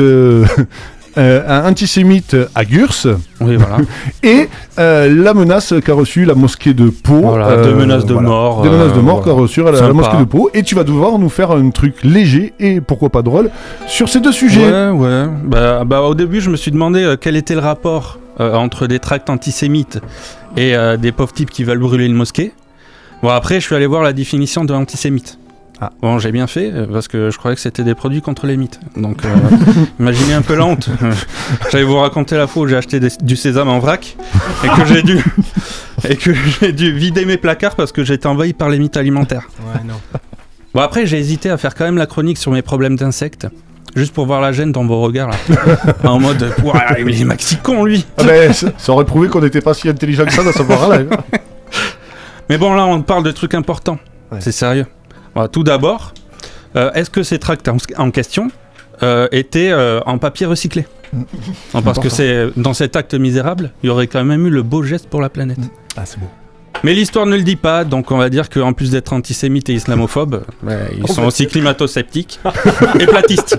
euh, antisémites à Gurs Oui, voilà. et euh, la menace qu'a reçue la mosquée de Pau. Voilà, deux menaces de mort, Des menaces de euh, mort qu'a reçue la, la mosquée de Pau. Et tu vas devoir nous faire un truc léger et pourquoi pas drôle sur ces deux sujets. Ouais, ouais. Bah, bah, au début, je me suis demandé euh, quel était le rapport euh, entre des tracts antisémites et euh, des pauvres types qui veulent brûler une mosquée. Bon, après, je suis allé voir la définition de antisémite. Ah. Bon, j'ai bien fait euh, parce que je croyais que c'était des produits contre les mythes. Donc, euh, imaginez un peu la honte. J'allais vous raconter la fois où j'ai acheté des- du sésame en vrac et que j'ai dû et que j'ai dû vider mes placards parce que j'étais envahi par les mythes alimentaires. Ouais, non. Bon après j'ai hésité à faire quand même la chronique sur mes problèmes d'insectes. Juste pour voir la gêne dans vos regards là. en mode Ouah, il est maxi con lui. Ah ben, ça, ça aurait prouvé qu'on n'était pas si intelligent que ça dans part en live. Mais bon là on parle de trucs importants. Ouais. C'est sérieux. Tout d'abord, euh, est-ce que ces tracts en, question euh, étaient euh, en papier recyclé? Non, Parce que c'est dans cet acte misérable, il y aurait quand même eu le beau geste pour la planète. Ah, c'est beau. Mais l'histoire ne le dit pas, donc on va dire qu'en plus d'être antisémites et islamophobes, bah, ils sont aussi climato-sceptiques et platistes.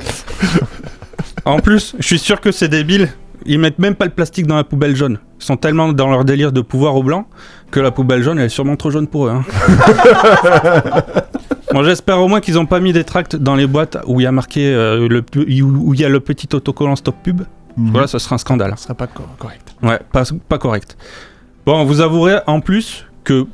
En plus, je suis sûr que ces débiles, ils mettent même pas le plastique dans la poubelle jaune. Ils sont tellement dans leur délire de pouvoir au blanc que la poubelle jaune elle est sûrement trop jaune pour eux. hein. Bon, j'espère au moins qu'ils ont pas mis des tracts dans les boîtes où il y a marqué euh, le où il y a le petit autocollant stop pub. Mhm. Voilà, ça serait un scandale. Ce serait pas co- correct. Ouais, pas, pas correct. Bon, vous avouerez en plus que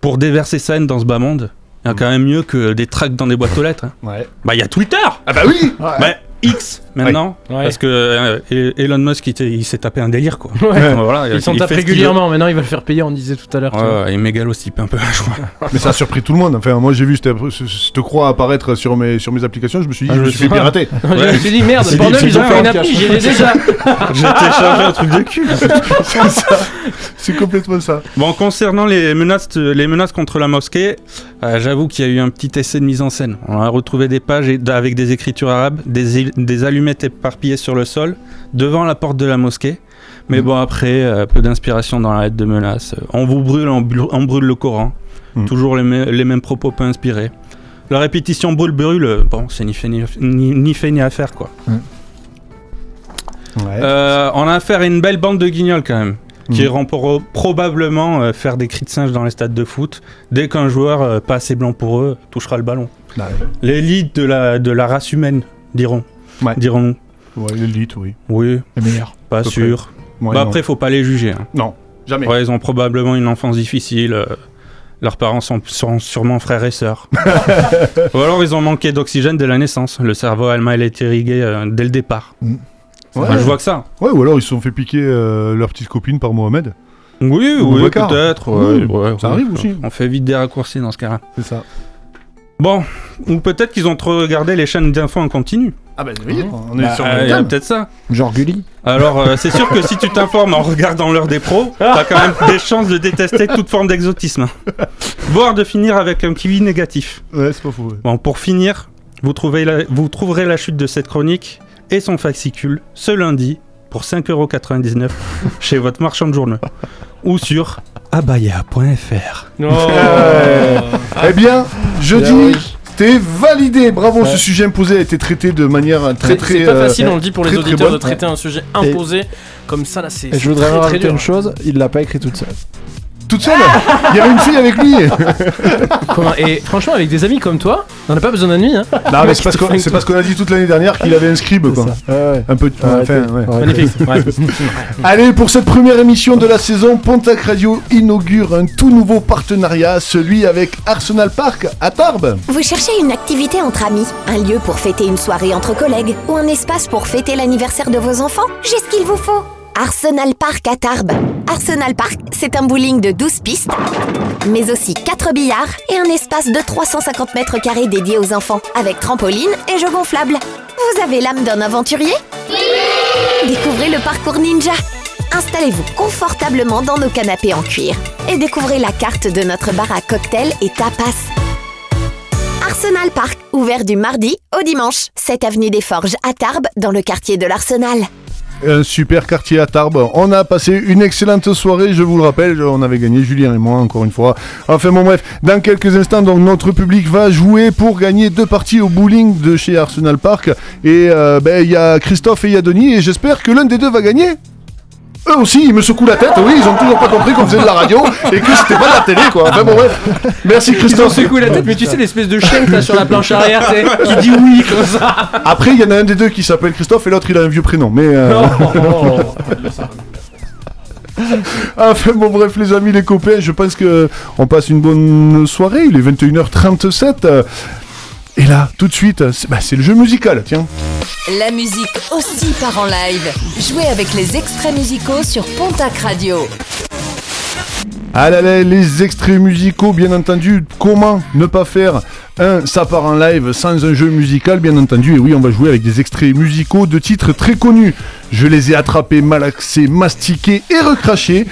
pour déverser sa haine dans ce bas monde, il y a quand même mieux que des tracts dans des boîtes aux lettres. hein. Ouais. Bah, il y a Twitter Ah bah oui Ouais. Bah, X maintenant. Ouais. Parce que euh, Elon Musk, il, s'est tapé un délire, quoi. Ouais. Voilà, Ils s'en il tapent régulièrement. Maintenant, ils veulent faire payer, on disait tout à l'heure. Ouais, et mégalocype un peu, je crois. Mais ça a surpris tout le monde. Enfin, moi j'ai vu cette, ce- cette croix apparaître sur mes, sur mes applications. Je me suis dit, Ah, je me suis fait pirater. Je me suis dit, merde, dit, ils ont fait une appli, j'ai les déjà. J'ai téléchargé un truc de cul. C'est complètement ça. Bon, concernant les menaces, les menaces contre la mosquée, euh, j'avoue qu'il y a eu un petit essai de mise en scène. On a retrouvé des pages avec des écritures arabes, des, des allumettes éparpillées sur le sol, devant la porte de la mosquée. Mais Mhm. bon, après, euh, peu d'inspiration dans la lettre de menace. On vous brûle, on brûle, on brûle le Coran. Mhm. Toujours les, mê- les mêmes propos peu inspirés. La répétition brûle, brûle, bon, c'est ni fait ni, ni, ni fait ni à faire, quoi. Ouais. Euh, on a affaire à une belle bande de guignols quand même, qui Mhm. iront pour- probablement euh, faire des cris de singe dans les stades de foot dès qu'un joueur euh, pas assez blanc pour eux touchera le ballon. Ouais. L'élite de la, de la race humaine, diront. Ouais. Dirons. Ouais, l'élite, oui. Oui, Le meilleur. pas sûr. Ouais, bah non. après, faut pas les juger. hein. Non, jamais. Ouais, ils ont probablement une enfance difficile. euh, leurs parents sont, sont sûrement frères et sœurs. Ou alors ils ont manqué d'oxygène dès la naissance. Le cerveau a mal été irrigué euh, dès le départ. Ouais. Moi, je vois que ça. Ouais, ou alors ils se sont fait piquer euh, leur petite copine par Mohamed. Oui, Ou oui, peut-être. Oui, ouais, ouais, ça ouais. arrive aussi. On fait vite des raccourcis dans ce cas-là. C'est ça. Bon, ou peut-être qu'ils ont trop regardé les chaînes d'infos en continu. Ah bah oui, on est Bah, sur Ah, le peut-être ça. Genre Gulli. Alors, euh, c'est sûr que si tu t'informes en regardant l'heure des pros, t'as quand même des chances de détester toute forme d'exotisme. Voire de finir avec un kiwi négatif. Ouais, c'est pas ouais. Bon, pour finir, vous, trouvez la- vous trouverez la chute de cette chronique et son fascicule ce lundi pour 5,99€ chez votre marchand de journaux ou sur abaya.fr. Oh. Eh bien, je dis, t'es validé. Bravo, Ouais. ce sujet imposé a été traité de manière très très. C'est pas euh, facile, on le dit pour les auditeurs de traiter un sujet imposé comme ça là, c'est. Et je voudrais rajouter une chose, il l'a pas écrit toute seule. Toute seule Il y avait une fille avec lui Comment- Et franchement, avec des amis comme toi, on n'a pas besoin d'amis. Hein. Non, mais c'est parce qu'on c'est parce qu'on a dit toute l'année dernière qu'il avait un scribe, quoi. ça. Ouais, ouais. Un peu. Arrêtez, enfin, ouais. arrêtez. Magnifique. ouais. Allez, pour cette première émission de la saison, Pontac Radio inaugure un tout nouveau partenariat, celui avec Arsenal Park à Tarbes. Vous cherchez une activité entre amis, un lieu pour fêter une soirée entre collègues ou un espace pour fêter l'anniversaire de vos enfants? J'ai ce qu'il vous faut Arsenal Park à Tarbes. Arsenal Park, c'est un bowling de 12 pistes, mais aussi 4 billards et un espace de 350 mètres carrés dédié aux enfants, avec trampoline et jeux gonflables. Vous avez l'âme d'un aventurier? Découvrez le parcours ninja Installez-vous confortablement dans nos canapés en cuir et découvrez la carte de notre bar à cocktails et tapas. Arsenal Park, ouvert du mardi au dimanche, 7 avenue des Forges à Tarbes, dans le quartier de l'Arsenal. Un super quartier à Tarbes. On a passé une excellente soirée, je vous le rappelle. On avait gagné, Julien et moi, encore une fois. Enfin, bon, bref. Dans quelques instants, donc, notre public va jouer pour gagner deux parties au bowling de chez Arsenal Park. Et euh, ben, il y a Christophe et il y a Denis. Et j'espère que l'un des deux va gagner. Eux aussi, ils me secouent la tête. Oui, ils ont toujours pas compris qu'on faisait de la radio et que c'était pas de la télé, quoi. Enfin, bon, bref. Merci, Ils ont Christophe. secoué la tête, mais tu sais, l'espèce de chien que t'as sur la planche arrière, qui dit oui comme ça. Après, il y en a un des deux qui s'appelle Christophe et l'autre, il a un vieux prénom. Mais. euh, Enfin bon bref les amis, les copains, je pense que on passe une bonne soirée, il est 21h37. Et là, tout de suite, c'est bah, c'est le jeu musical, tiens. La musique aussi part en live. Jouez avec les extraits musicaux sur Pontac Radio. Ah là là, les extraits musicaux, bien entendu, comment ne pas faire un ça part en live sans un jeu musical, bien entendu, et oui, on va jouer avec des extraits musicaux de titres très connus. Je les ai attrapés, malaxés, mastiqués et recrachés.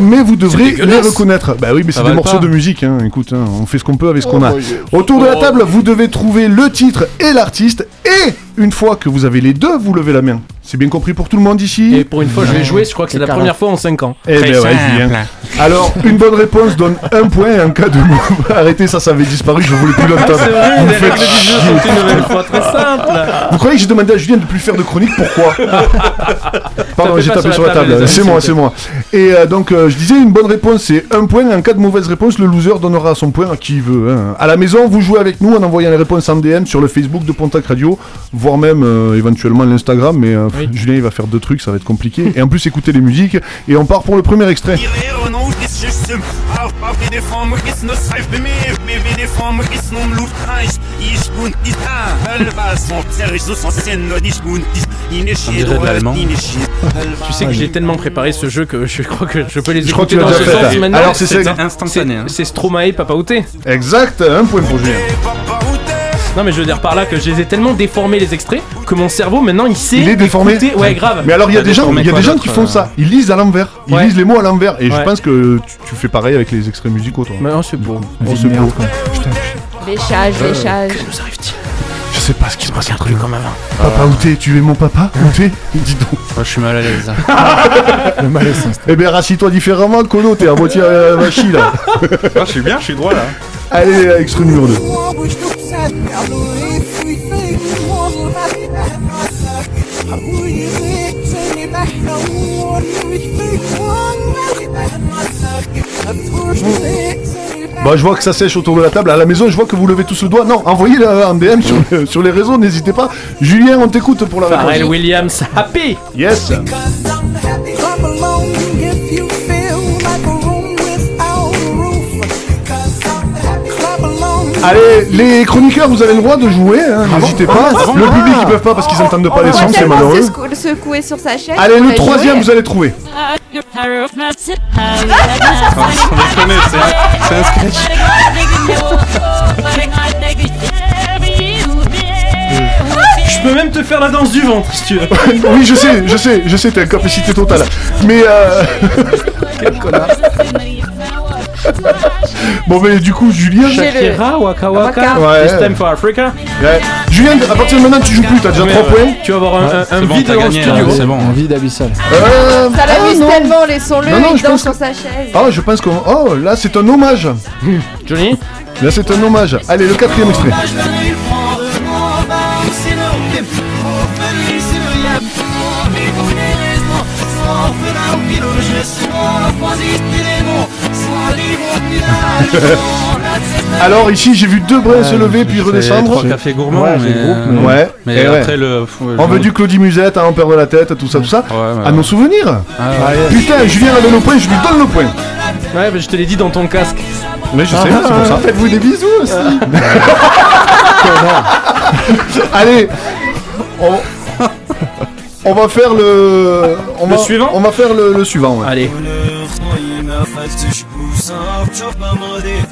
Mais vous devrez les reconnaître. Bah oui, mais c'est des morceaux pas. de musique, hein. écoute, hein, on fait ce qu'on peut avec ce Oh, qu'on a. God. Autour de la Oh. table, vous devez trouver le titre et l'artiste, et une fois que vous avez les deux, vous levez la main. C'est bien compris pour tout le monde ici Et pour une fois, je vais jouer, je crois que c'est la première fois en 5 ans. eh ben ouais, Julien. Alors, une bonne réponse donne un point et un cas de mot. Arrêtez, ça, ça avait disparu, je voulais plus l'entendre. C'est vrai, Vous les faites règles du jeu chier. sont une nouvelle fois très simples. Vous croyez que j'ai demandé à Julien de plus faire de chronique Pourquoi Pardon, Tapez j'ai pas tapé sur la table, table. les amis, C'est moi, c'est moi. Et euh, donc, euh, je disais, une bonne réponse, c'est un point. En cas de mauvaise réponse, le loser donnera son point à qui il veut. hein. À la maison, vous jouez avec nous en envoyant les réponses en DM sur le Facebook de Pontac Radio, voire même euh, éventuellement l'Instagram. Mais euh, Oui. Julien, il va faire deux trucs, ça va être compliqué. Et en plus, écoutez les musiques. Et on part pour le premier extrait. Tu sais que j'ai tellement préparé ce jeu que je crois que je peux les Je crois que écouter dans ce sens maintenant. Alors, c'est instantané. hein. C'est Stromae Papa Outé. Exact, un point pour Julien. Non mais je veux dire par là que je les ai tellement déformés les extraits que mon cerveau maintenant il sait Il est déformé écouter- Ouais grave. Mais alors il y a des gens, il y a des gens qui font euh ça. Ils lisent à l'envers. Ils Ouais. lisent les mots à l'envers. Et je pense que tu, tu fais pareil avec les extraits musicaux, toi. Mais non, c'est beau. Oh, c'est beau. Léchage, léchage. nous arrive-t-il Je sais pas ce qui se passe entre nous. comme avant. Papa Outé, tu es mon papa? Outé Dis donc. Oh, je suis mal à l'aise. Le malaise s'installe. Eh bien, rassis-toi différemment, Kono, t'es à moitié euh, machi là. Ah, je suis bien, je suis droit là. Allez, extrait numéro 2. Bah, je vois que ça sèche autour de la table. À la maison, je vois que vous levez tous le doigt. Non, envoyez-le en DM sur, le- sur les réseaux, n'hésitez pas. Julien, on t'écoute pour la Pharrell réponse. Williams Happy. Yes. Allez, les chroniqueurs, vous avez le droit de jouer, hein, n'hésitez pas. le public, ils peuvent pas parce qu'ils entendent pas les sons, c'est malheureux. se secou- secouer sur sa chaise. Allez, le troisième, jouer. vous allez trouver. C'est un sketch. Je peux même te faire la danse du ventre si tu veux. oui, je sais, je sais, je sais, t'as une capacité totale. Mais euh... Quel connard. Bon, mais du coup, Julien. Shakira, Waka Waka, Ouais. It's time for Africa. Ouais. Julien, à partir de maintenant, tu joues plus, t'as déjà Mais, 3 euh, points. Tu vas avoir un, un- un bon, vide t'as dans le gagné, studio. c'est bon. Un vide abyssal. Euh, Ça l'amuse ah, tellement, laissons-le, il je danse pense sur que- sa chaise. Ah, je pense qu'on. Oh, là, c'est un hommage. Johnny Là, c'est un hommage. Allez, le quatrième extrait. Alors, ici, j'ai vu deux brins se lever puis redescendre. Trois cafés gourmands, Ouais, mais, groupe, mais- Ouais, mais et ouais. après le. On veut du Claudie Musette, hein, on perd de la tête, tout ça, tout ça. À nos souvenirs. Ah, ouais. Putain, Julien avait le point, je lui donne le point. Ouais, mais je te l'ai dit dans ton casque. Mais je sais, c'est pour ça. Faites-vous des bisous aussi. Allez, on, on va faire le. On Le va, suivant On va faire le, le suivant. Allez.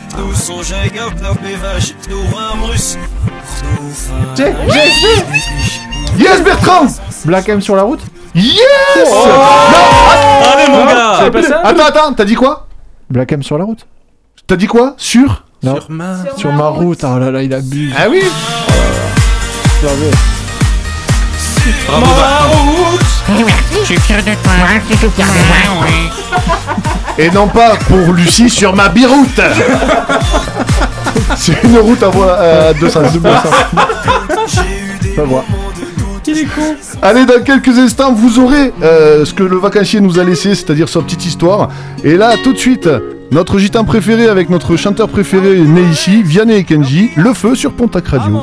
Check, Yes, Bertrand. Black M sur la route. Yes! Allez, mon gars. Pas ça Attends, attends, t'as dit quoi? Black M sur la route. T'as dit quoi? Sur? Non. Sur ma. Sur ma route, oh là là, il abuse. Ah oui Bien joué. Bravo, Bertrand. Et non pas pour Lucie sur ma biroute C'est une route à voie à deux sens. Pas voir. Allez, dans quelques instants, vous aurez euh, ce que le vacancier nous a laissé, c'est-à-dire sa petite histoire. Et là, tout de suite, notre gitan préféré avec notre chanteur préféré né ici, Vianney et Kenji, le feu sur Pontac Radio.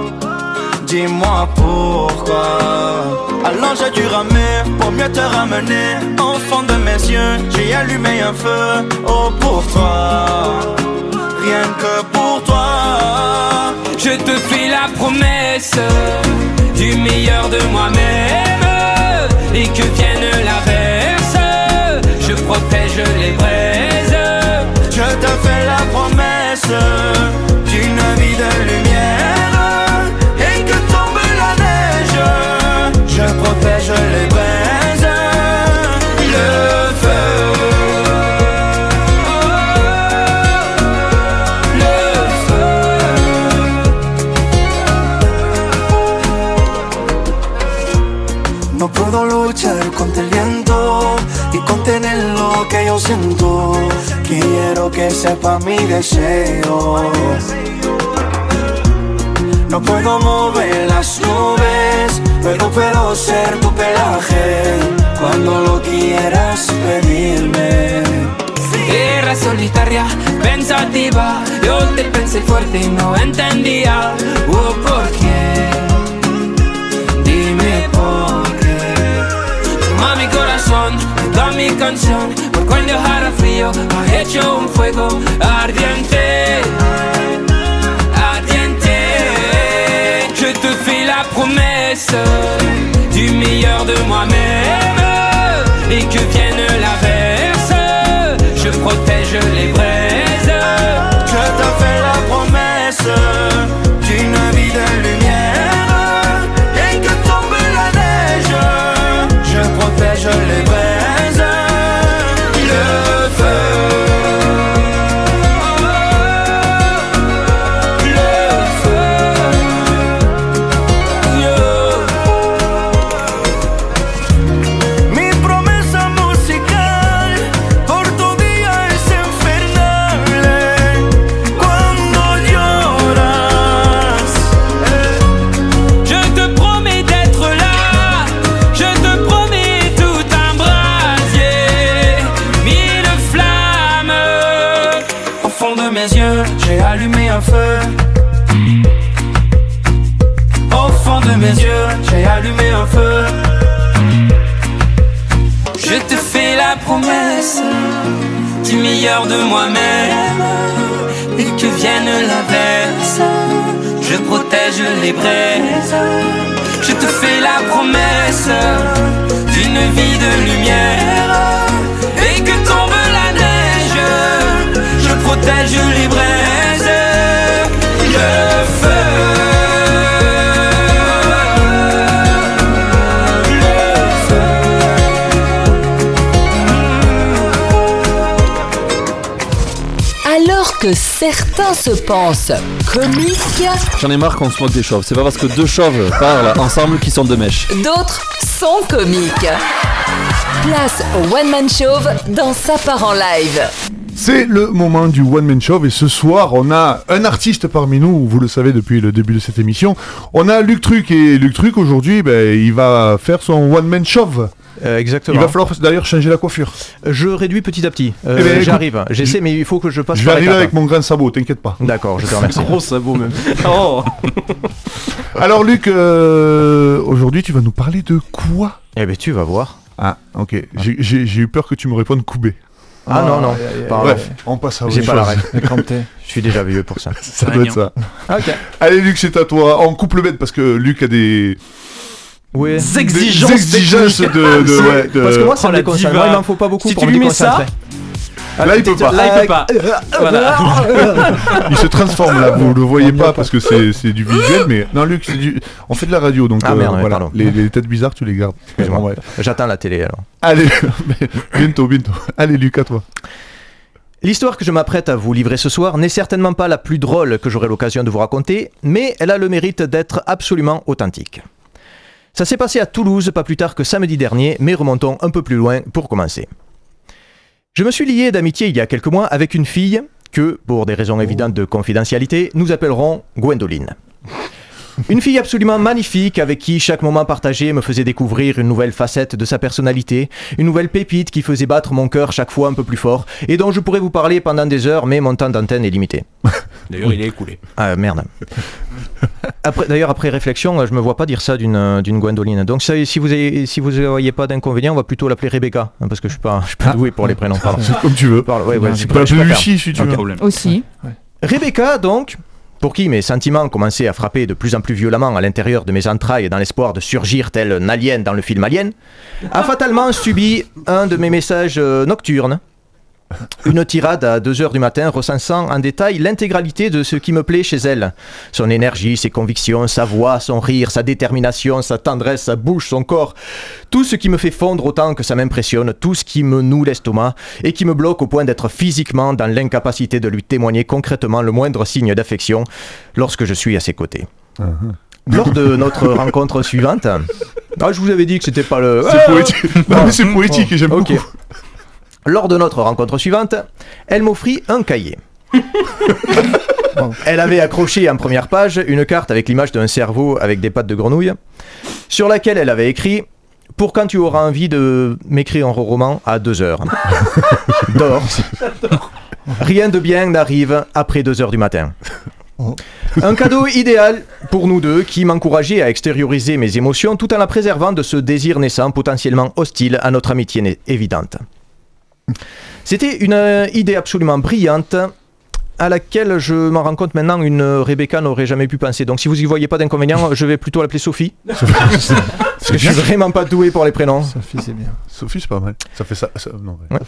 Dis-moi pourquoi. Alors j'ai dû ramer pour mieux te ramener. Fond de mes yeux, j'ai allumé un feu. Oh pour toi, rien que pour toi. Je te fais la promesse du meilleur de moi-même et que vienne l'averse, je protège les braises. Je te fais la promesse y contener lo que yo siento. Quiero que sepa mi deseo. No puedo mover las nubes, pero puedo ser tu pelaje cuando lo quieras pedirme. Era solitaria, pensativa, yo te pensé fuerte y no entendía oh, por qué. Toda mi canción, por cuando dejara frío, ha hecho un fuego ardiente. Ardiente. Je te fais la promesse du meilleur de moi-même et que vienne l'averse, je protège les braises. De moi-même et que vienne l'averse. Je protège les braises. Je te fais la promesse d'une vie de lumière et que tombe la neige. Je protège les braises. Certains se pensent comiques, J'en ai marre qu'on se moque des chauves. C'est pas parce que deux chauves parlent ensemble qu'ils sont deux mèches. d'autres sont comiques. Place au One Man Chauve dans sa part en live. C'est le moment du One Man Show et ce soir on a un artiste parmi nous, vous le savez depuis le début de cette émission. On a Luc Truc et Luc Truc aujourd'hui ben, il va faire son One Man Show. Euh, exactement. Il va falloir d'ailleurs changer la coiffure. Je réduis petit à petit. Euh, Eh ben, J'arrive. J'essaie, mais il faut que je passe Je vais par arriver avec mon grand sabot, t'inquiète pas. D'accord, je te remercie. Gros sabot même. Oh. Alors Luc, euh, aujourd'hui tu vas nous parler de quoi? Eh ben, tu vas voir. Ah ok, J'ai- eu peur que tu me répondes Koubé. Ah, non, non. Bref, on passe à autre J'ai pas la chose. règle. Je suis déjà vieux pour ça. Ça doit être ça. Ok. Allez Luc, c'est à toi. En couple bête parce que Luc a des Oui. des exigences de, de, ouais, de- Parce que moi, ça Oh, me déconcentre. Moi, il m'en faut pas beaucoup Si pour tu me lui mets ça. Là, il peut pas. Là, il peut pas. Voilà. Il se transforme là, vous le voyez pas parce que c'est c'est du visuel, mais non Luc, c'est du... on fait de la radio donc Ah, euh, merde, ouais, voilà. pardon. Les, les têtes bizarres tu les gardes. Ouais. J'attends la télé alors. Allez, bientôt, bientôt. Allez Luc, à toi. L'histoire que je m'apprête à vous livrer ce soir n'est certainement pas la plus drôle que j'aurai l'occasion de vous raconter, mais elle a le mérite d'être absolument authentique. Ça s'est passé à Toulouse pas plus tard que samedi dernier, mais remontons un peu plus loin pour commencer. Je me suis lié d'amitié il y a quelques mois avec une fille que, pour des raisons évidentes de confidentialité, nous appellerons Gwendoline. Une fille absolument magnifique avec qui chaque moment partagé me faisait découvrir une nouvelle facette de sa personnalité, une nouvelle pépite qui faisait battre mon cœur chaque fois un peu plus fort et dont je pourrais vous parler pendant des heures, mais mon temps d'antenne est limité. D'ailleurs, il est écoulé. Ah merde. Après, D'ailleurs, après réflexion, je me vois pas dire ça d'une d'une Gwendoline. Donc, ça, si vous avez, si vous voyez pas d'inconvénient, on va plutôt l'appeler Rebecca, hein, parce que je suis pas, je suis pas doué pour les prénoms. Pardon. C'est comme tu veux. Pardon, ouais, ouais, Tu je peux je l'appeler. Lucie si tu veux. Aussi. Rebecca, donc, pour qui mes sentiments commençaient à frapper de plus en plus violemment à l'intérieur de mes entrailles dans l'espoir de surgir tel un alien dans le film Alien, a fatalement subi un de mes messages euh, nocturnes. Une tirade à 2h du matin recensant en détail l'intégralité de ce qui me plaît chez elle. Son énergie, ses convictions, sa voix, son rire, sa détermination, sa tendresse, sa bouche, son corps. Tout ce qui me fait fondre autant que ça m'impressionne, tout ce qui me noue l'estomac et qui me bloque au point d'être physiquement dans l'incapacité de lui témoigner concrètement le moindre signe d'affection lorsque je suis à ses côtés. Lors de notre rencontre suivante, ah, je vous avais dit que c'était pas le. C'est poétique. Non, mais c'est poétique et j'aime beaucoup. Lors de notre rencontre suivante, elle m'offrit un cahier. Elle avait accroché en première page une carte avec l'image d'un cerveau avec des pattes de grenouille, sur laquelle elle avait écrit Pour quand tu auras envie de m'écrire un roman à 2 heures? Dors. Rien de bien n'arrive après 2 heures du matin. Un cadeau idéal pour nous deux qui m'encourageait à extérioriser mes émotions tout en la préservant de ce désir naissant potentiellement hostile à notre amitié évidente. C'était une euh, idée absolument brillante à laquelle je m'en rends compte maintenant une euh, Rebecca n'aurait jamais pu penser. Donc si vous y voyez pas d'inconvénient, je vais plutôt l'appeler Sophie. Parce que je suis vraiment pas doué pour les prénoms. Sophie, c'est bien. Sophie, c'est pas mal. Ça fait ça. ça- non, ouais.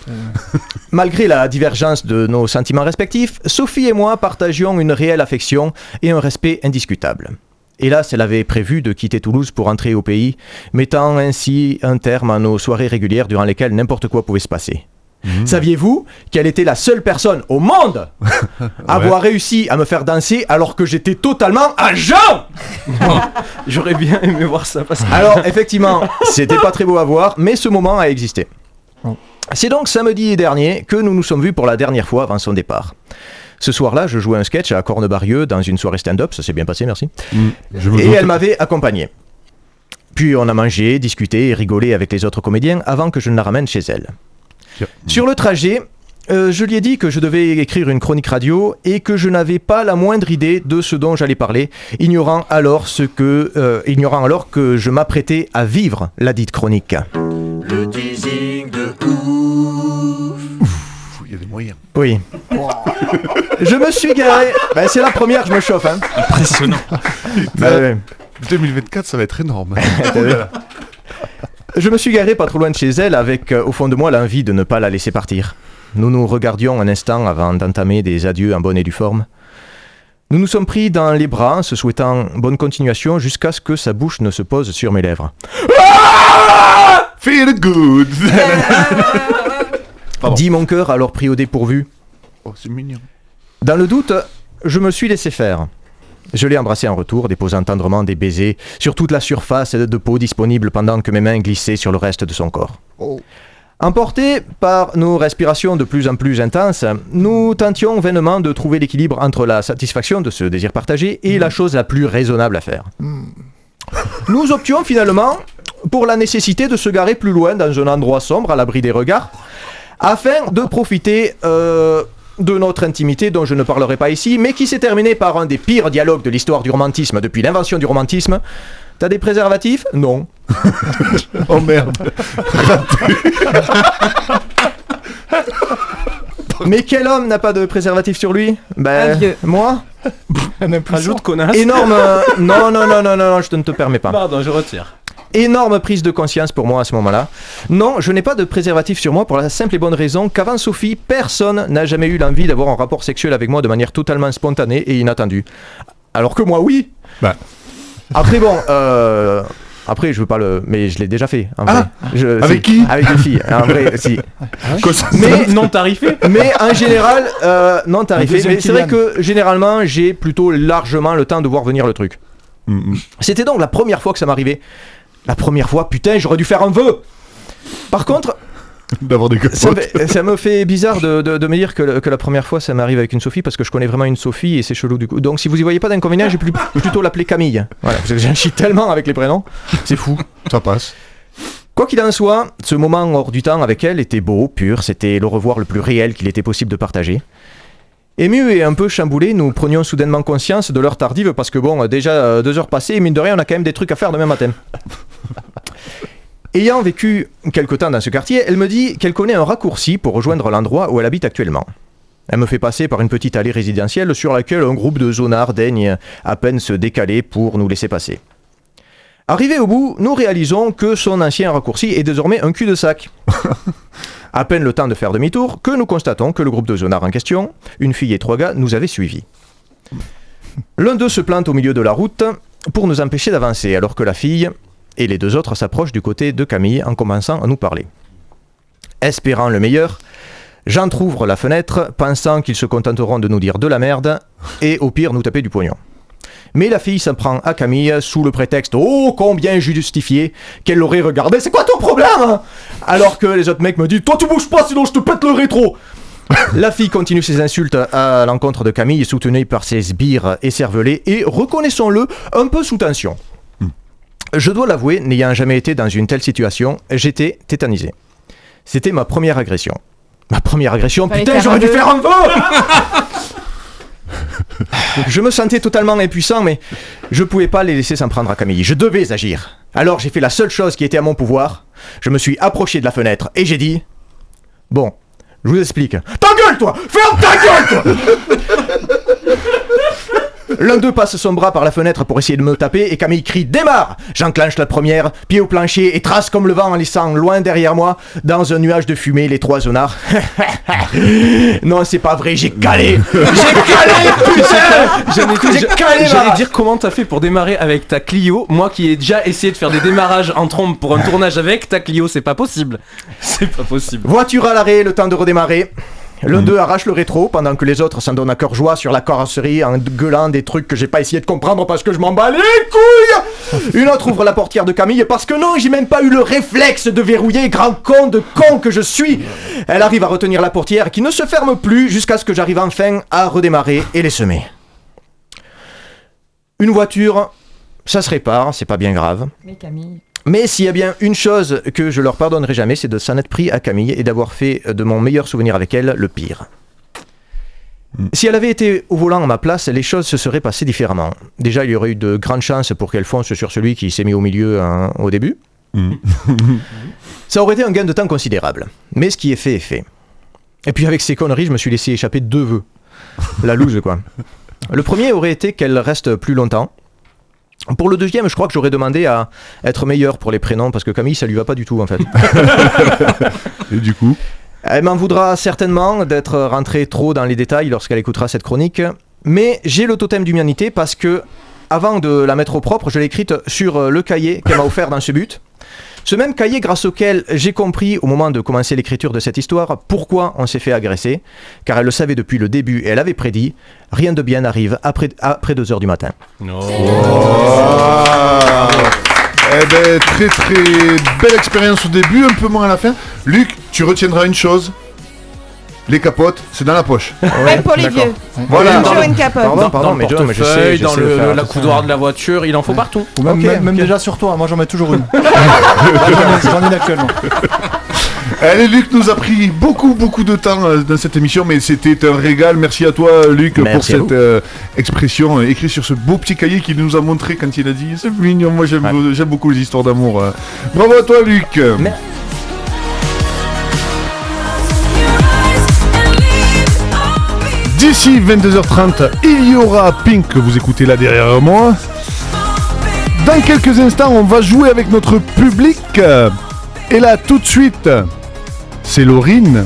Malgré la divergence de nos sentiments respectifs, Sophie et moi partagions une réelle affection et un respect indiscutable. Hélas, elle avait prévu de quitter Toulouse pour entrer au pays, mettant ainsi un terme à nos soirées régulières durant lesquelles n'importe quoi pouvait se passer. Saviez-vous qu'elle était la seule personne au monde à avoir réussi à me faire danser alors que j'étais totalement à jeun J'aurais bien aimé voir ça que. alors, effectivement, c'était pas très beau à voir, mais ce moment a existé. C'est donc samedi dernier que nous nous sommes vus pour la dernière fois avant son départ. Ce soir-là, je jouais un sketch à Cornebarieux dans une soirée stand-up, ça s'est bien passé, merci. Je me Et elle m'avait accompagné. Puis on a mangé, discuté et rigolé avec les autres comédiens avant que je ne la ramène chez elle. Sur le trajet, euh, je lui ai dit que je devais écrire une chronique radio et que je n'avais pas la moindre idée de ce dont j'allais parler, ignorant alors ce que, euh, ignorant alors que je m'apprêtais à vivre la dite chronique. Le teasing de Il y a des moyens. Oui. je me suis garé. Ben, c'est la première, je me chauffe. Hein. Impressionnant. Ben, ouais. 2024, ça va être énorme. Je me suis garé pas trop loin de chez elle avec euh, au fond de moi l'envie de ne pas la laisser partir. Nous nous regardions un instant avant d'entamer des adieux en bonne et due forme. Nous nous sommes pris dans les bras en se souhaitant bonne continuation jusqu'à ce que sa bouche ne se pose sur mes lèvres. Feel good. Dit mon cœur alors pris au dépourvu. Oh, c'est mignon. Dans le doute, je me suis laissé faire. Je l'ai embrassé en retour, déposant tendrement des baisers sur toute la surface de peau disponible pendant que mes mains glissaient sur le reste de son corps. Emportés par nos respirations de plus en plus intenses, nous tentions vainement de trouver l'équilibre entre la satisfaction de ce désir partagé et la chose la plus raisonnable à faire. Nous options finalement pour la nécessité de se garer plus loin dans un endroit sombre à l'abri des regards, afin de profiter euh, de notre intimité dont je ne parlerai pas ici, mais qui s'est terminée par un des pires dialogues de l'histoire du romantisme depuis l'invention du romantisme. T'as des préservatifs? Non. oh merde. Mais quel homme n'a pas de préservatif sur lui? Ben, moi? Ajoute connasse. Énorme. euh, non, non, non, non, non, non, je ne te permets pas. Pardon, je retire. Énorme prise de conscience pour moi à ce moment-là. Non, je n'ai pas de préservatif sur moi pour la simple et bonne raison qu'avant Sophie, personne n'a jamais eu l'envie d'avoir un rapport sexuel avec moi de manière totalement spontanée et inattendue. Alors que moi, oui. Bah. Après, bon, euh, Après, je veux pas le. Mais je l'ai déjà fait. en Ah vrai. Je- Avec qui? Avec une fille. En vrai, si. Ça- Mais non tarifé Mais en général, euh, non tarifé. Mais c'est vrai que généralement, j'ai plutôt largement le temps de voir venir le truc. Mm, C'était donc la première fois que ça m'arrivait. La première fois, putain, j'aurais dû faire un vœu. Par contre, D'avoir des ça me, fait- ça me fait bizarre de, de- de me dire que, le- que la première fois ça m'arrive avec une Sophie parce que je connais vraiment une Sophie et c'est chelou du coup. Donc si vous y voyez pas d'inconvénient, j'ai plutôt l'appeler Camille. Voilà, j'en chie tellement avec les prénoms, c'est fou. Ça passe. Quoi qu'il en soit, ce moment hors du temps avec elle était beau, pur, c'était le revoir le plus réel qu'il était possible de partager. Ému et un peu chamboulé, nous prenions soudainement conscience de l'heure tardive parce que bon, déjà euh, deux heures passées et mine de rien, on a quand même des trucs à faire demain matin. Ayant vécu quelque temps dans ce quartier, elle me dit qu'elle connaît un raccourci pour rejoindre l'endroit où elle habite actuellement. Elle me fait passer par une petite allée résidentielle sur laquelle un groupe de zonards daigne à peine se décaler pour nous laisser passer. Arrivé au bout, nous réalisons que son ancien raccourci est désormais un cul de sac. à peine le temps de faire demi-tour que nous constatons que le groupe de zonards en question, une fille et trois gars, nous avait suivis. L'un d'eux se plante au milieu de la route pour nous empêcher d'avancer, alors que la fille et les deux autres s'approchent du côté de Camille en commençant à nous parler. Espérant le meilleur, j'entr'ouvre la fenêtre, pensant qu'ils se contenteront de nous dire de la merde et au pire nous taper du pognon. Mais la fille s'en prend à Camille sous le prétexte Oh, combien justifié qu'elle l'aurait regardé. C'est quoi ton problème hein? Alors que les autres mecs me disent Toi, tu bouges pas, sinon je te pète le rétro. La fille continue ses insultes à l'encontre de Camille, soutenue par ses sbires écervelés et, reconnaissons-le, un peu sous tension. Je dois l'avouer, n'ayant jamais été dans une telle situation, j'étais tétanisé. C'était ma première agression. Ma première agression, Fallait putain, j'aurais dû faire un vœu Je me sentais totalement impuissant, mais je pouvais pas les laisser s'en prendre à Camille. Je devais agir. Alors j'ai fait la seule chose qui était à mon pouvoir. Je me suis approché de la fenêtre et j'ai dit Bon, je vous explique. Ta gueule, toi Ferme ta gueule, toi L'un d'eux passe son bras par la fenêtre pour essayer de me taper et Camille crie Démarre J'enclenche la première, pied au plancher et trace comme le vent en laissant loin derrière moi, dans un nuage de fumée, les trois zonards. non, c'est pas vrai, j'ai calé J'ai calé, putain J'allais J'ai calé, j'allais ma- dire comment t'as fait pour démarrer avec ta Clio. Moi qui ai déjà essayé de faire des démarrages en trompe pour un tournage avec ta Clio, c'est pas possible. C'est pas possible. Voiture à l'arrêt, le temps de redémarrer. L'un d'eux arrache le rétro pendant que les autres s'en donnent à cœur joie sur la carrosserie en gueulant des trucs que j'ai pas essayé de comprendre parce que je m'en bats les couilles. Une autre ouvre la portière de Camille parce que non, j'ai même pas eu le réflexe de verrouiller, grand con de con que je suis. Elle arrive à retenir la portière qui ne se ferme plus jusqu'à ce que j'arrive enfin à redémarrer et les semer. Une voiture, ça se répare, c'est pas bien grave. Mais Camille. Mais s'il y a bien une chose que je leur pardonnerai jamais, c'est de s'en être pris à Camille et d'avoir fait de mon meilleur souvenir avec elle le pire. Si elle avait été au volant à ma place, les choses se seraient passées différemment. Déjà, il y aurait eu de grandes chances pour qu'elle fonce sur celui qui s'est mis au milieu hein, au début. Ça aurait été un gain de temps considérable. Mais ce qui est fait est fait. Et puis avec ces conneries, je me suis laissé échapper deux vœux. La loose, quoi. Le premier aurait été qu'elle reste plus longtemps. Pour le deuxième, je crois que j'aurais demandé à être meilleur pour les prénoms parce que Camille, ça lui va pas du tout en fait. Et du coup Elle m'en voudra certainement d'être rentré trop dans les détails lorsqu'elle écoutera cette chronique. Mais j'ai le totem d'humanité parce que, avant de la mettre au propre, je l'ai écrite sur le cahier qu'elle m'a offert dans ce but. Ce même cahier grâce auquel j'ai compris au moment de commencer l'écriture de cette histoire pourquoi on s'est fait agresser, car elle le savait depuis le début et elle avait prédit, rien de bien arrive après, après 2h du matin. Ah. Eh ben, très très belle expérience au début, un peu moins à la fin. Luc, tu retiendras une chose. Les capotes, c'est dans la poche. Même pour les vieux. Voilà. Toujours une capote. Pardon, Dans, pardon, dans mais le John, mais je sais, portefeuille, je dans sais le, le faire, la tout ça. coudoir de la voiture, il en faut partout. Ou même, déjà sur toi, moi j'en mets toujours une. J'en ai- une actuellement. Allez, Luc nous a pris beaucoup beaucoup de temps euh, dans cette émission, mais c'était un régal. Merci à toi, Luc, Merci pour cette euh, expression euh, écrite sur ce beau petit cahier qu'il nous a montré quand il a dit c'est mignon. Moi, j'aime Ouais. beaucoup les histoires d'amour. Bravo à toi, Luc. D'ici 22h30, il y aura Pink que vous écoutez là derrière moi. Dans quelques instants, on va jouer avec notre public. Et là, tout de suite, c'est Laurine.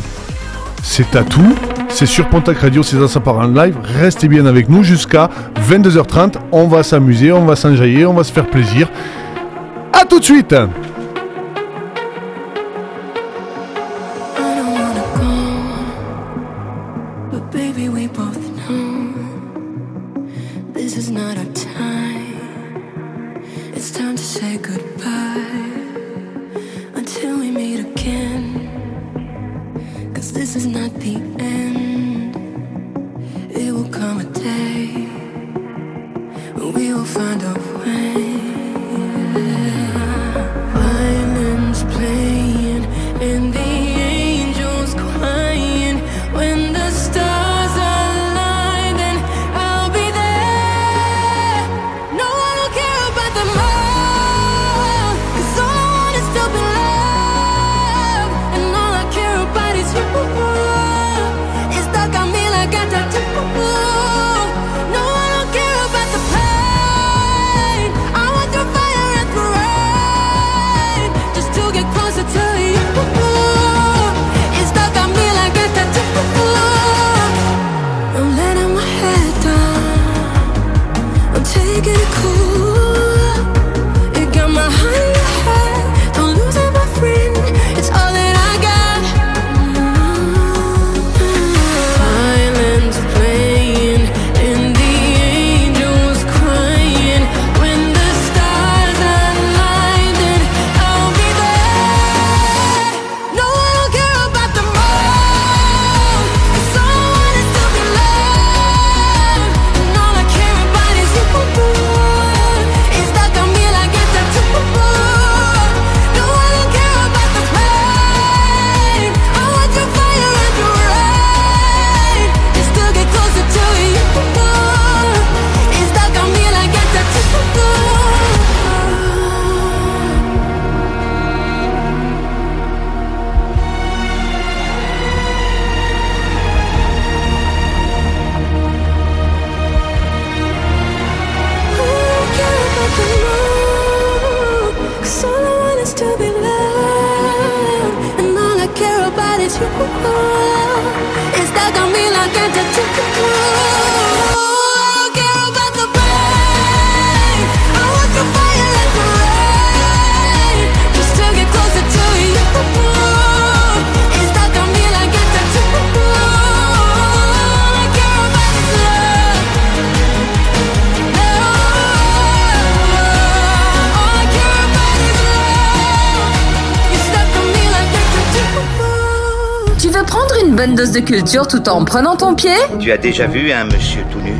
C'est Tatou. C'est sur Pontac Radio, c'est dans sa part en live. Restez bien avec nous jusqu'à 22h30. On va s'amuser, on va s'enjailler, on va se faire plaisir. A tout de suite bonne dose de culture tout en prenant ton pied Tu as déjà vu un monsieur tout nu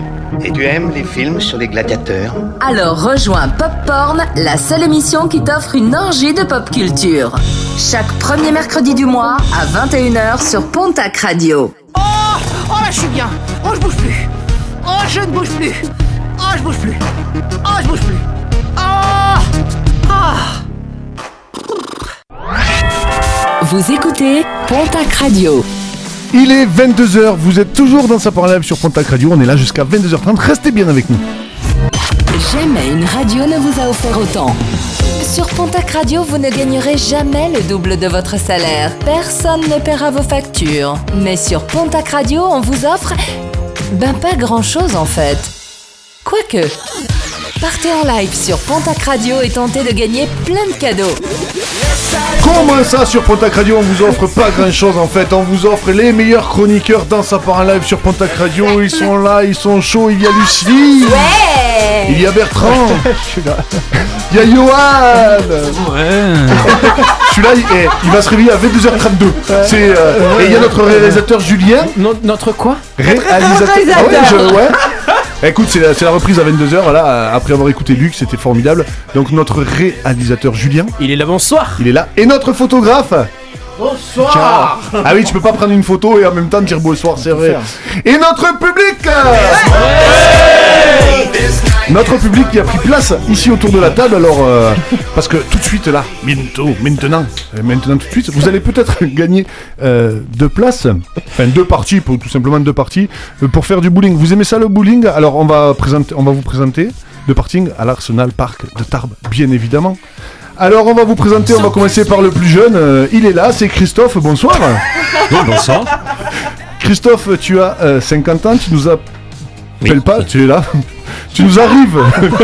Et tu aimes les films sur les gladiateurs Alors rejoins Popcorn, la seule émission qui t'offre une orgie de pop culture. Chaque premier mercredi du mois à 21h sur Pontac Radio. Oh Oh là, je suis bien Oh, je bouge plus Oh, je ne bouge plus Oh, je bouge plus Oh, je bouge plus Oh Ah Vous écoutez Pontac Radio. Il est 22h, vous êtes toujours dans sa parole sur Pontac Radio, on est là jusqu'à 22h30, restez bien avec nous. Jamais une radio ne vous a offert autant. Sur Pontac Radio, vous ne gagnerez jamais le double de votre salaire. Personne ne paiera vos factures. Mais sur Pontac Radio, on vous offre... Ben pas grand-chose en fait. Quoique... Partez en live sur Pontac Radio et tentez de gagner plein de cadeaux. Comment ça sur Pontac Radio on vous offre pas grand chose en fait, on vous offre les meilleurs chroniqueurs dans sa part live sur Pontac Radio, ils sont là, ils sont chauds, il y a Lucie, il y a Bertrand, il y a Johan, celui-là il, eh, il va se réveiller à 22h32, c'est, euh, et il y a notre réalisateur Julien, notre quoi? Réalisateur, Ah ouais, je- ouais. Écoute, c'est la, c'est la reprise à 22h, voilà, après avoir écouté Luc, c'était formidable. Donc notre réalisateur Julien. Il est là, bonsoir. Il est là. Et notre photographe. Bonsoir. Ah oui, tu peux pas prendre une photo et en même temps dire bonsoir, c'est vrai. Et notre public Notre public qui a pris place ici autour de la table, alors euh, parce que tout de suite là, bientôt, maintenant, euh, maintenant tout de suite, vous allez peut-être gagner euh, deux places, enfin deux parties, pour, tout simplement deux parties, pour faire du bowling. Vous aimez ça le bowling? Alors on va présenter, on va vous présenter deux parties à l'Arsenal Park de Tarbes, bien évidemment. Alors on va vous présenter, on va commencer par le plus jeune. euh, il est là, c'est Christophe. Bonsoir. bonsoir. Christophe, tu as euh, 50 ans, tu nous as. Appelle pas, tu es là. Tu nous arrives.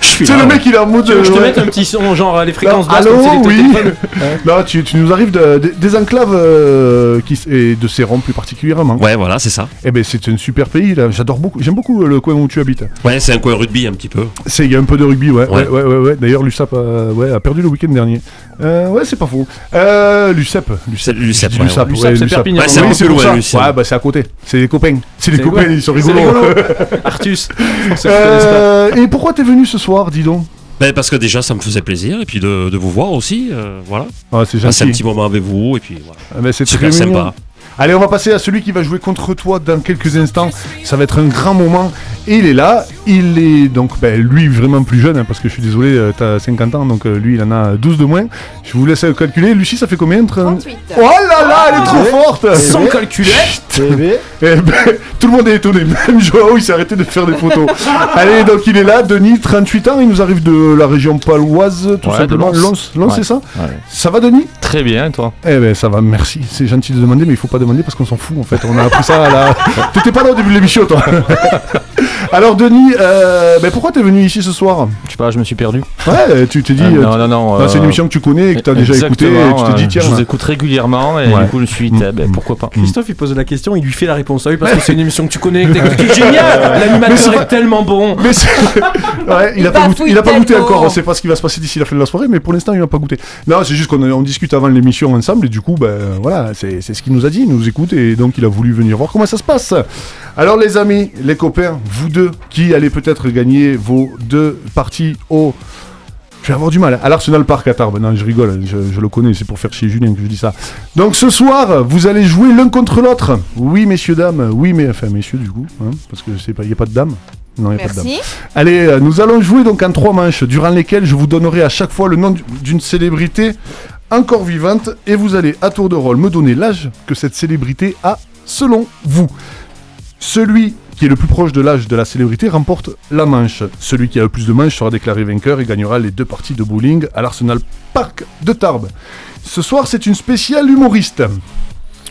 C'est là, le mec, il est en mode. Tu veux que je te ouais. mette un petit son, genre les fréquences Non, basses, allô, c'est oui. Non, tu, tu nous arrives de- de- des enclaves euh, qui, s- et de Céron plus particulièrement. Ouais, voilà, c'est ça. Eh ben, c'est un super pays là. J'adore beaucoup. J'aime beaucoup euh, le coin où tu habites. Ouais, c'est un coin rugby un petit peu. C'est il y a un peu de rugby, ouais. Ouais, Ouais. ouais, ouais. ouais. D'ailleurs, l'USAP euh, ouais, a perdu le week-end dernier. Euh, ouais, c'est pas faux. Euh, L'USEP, Je dis ouais, l'USAP, ouais. l'USAP, c'est l'USAP. Perpignan. Ouais, c'est un peu c'est pour loin, ça. l'USAP. Ouais, bah c'est à côté. C'est les copains. C'est C'est copains, ils sont C'est rigolos. rigolo. Artus. Euh, et pourquoi t'es venu ce soir, dis donc Ben, parce que déjà, ça me faisait plaisir, et puis de, de vous voir aussi, euh, voilà. Ah, c'est Passer un petit moment avec vous, et puis voilà. Ah ben, c'est Super très mignon. sympa. Allez, on va passer à celui qui va jouer contre toi dans quelques instants. Ça va être un grand moment. Et il est là. Il est donc, ben, lui, vraiment plus jeune, hein, parce que je suis désolé, euh, t'as 50 ans, donc euh, lui, il en a 12 de moins. Je vous laisse calculer. Lucie, ça fait combien entre... 38. Oh là là, elle est trop Eh, forte Sans calculette Eh ben, tout le monde est étonné, même Joao il s'est arrêté de faire des photos. Allez, donc il est là, Denis, 38 ans, il nous arrive de la région paloise, tout Ouais, simplement. de Lens. Lens, Lens, Ouais. c'est ça Ouais. Ça va, Denis? Très bien, et toi Eh ben ça va, merci. C'est gentil de demander, mais il faut pas demander parce qu'on s'en fout en fait. On a appris ça à la. T'étais pas là au début de l'émission, toi. Alors, Denis, euh, ben, pourquoi t'es venu ici ce soir? Je sais pas, je me suis perdu. Ouais, tu t'es dit. Euh, euh, non, non, non. C'est une émission que tu connais et que t'as déjà écouté. Et exactement, tu t'es dit, tiens. Je vous écoute régulièrement et Ouais. du coup, je me suis dit, eh ben, pourquoi pas. Christophe il pose la question, il lui fait la réponse. Ah oui, parce que c'est une émission que tu connais, que génial L'animateur est tellement bon Mais ouais, il a pas, goûté, bafouille il a pas goûté tellement. encore. On sait pas ce qui va se passer d'ici la fin de la soirée, mais pour l'instant, il n'a pas goûté. Non, c'est juste qu'on on discute avant l'émission ensemble et du coup, ben voilà, c'est c'est ce qu'il nous a dit. Il nous écoute et donc il a voulu venir voir comment ça se passe. Alors, les amis, les copains, vous deux qui allez peut-être gagner vos deux parties au. Je vais avoir du mal. À l'Arsenal Park à Tarbes. Non, je rigole, je, je le connais, c'est pour faire chier Julien que je dis ça. Donc ce soir, vous allez jouer l'un contre l'autre. Oui, messieurs, dames. Oui, mais enfin, messieurs, du coup. hein, parce qu'il n'y a pas de dames. Non, il n'y a pas de dames. Allez, euh, nous allons jouer donc en trois manches, durant lesquelles je vous donnerai à chaque fois le nom du- d'une célébrité encore vivante, et vous allez à tour de rôle me donner l'âge que cette célébrité a selon vous. Celui qui est le plus proche de l'âge de la célébrité remporte la manche. Celui qui a le plus de manches sera déclaré vainqueur et gagnera les deux parties de bowling à l'Arsenal Park de Tarbes. Ce soir, c'est une spéciale humoriste.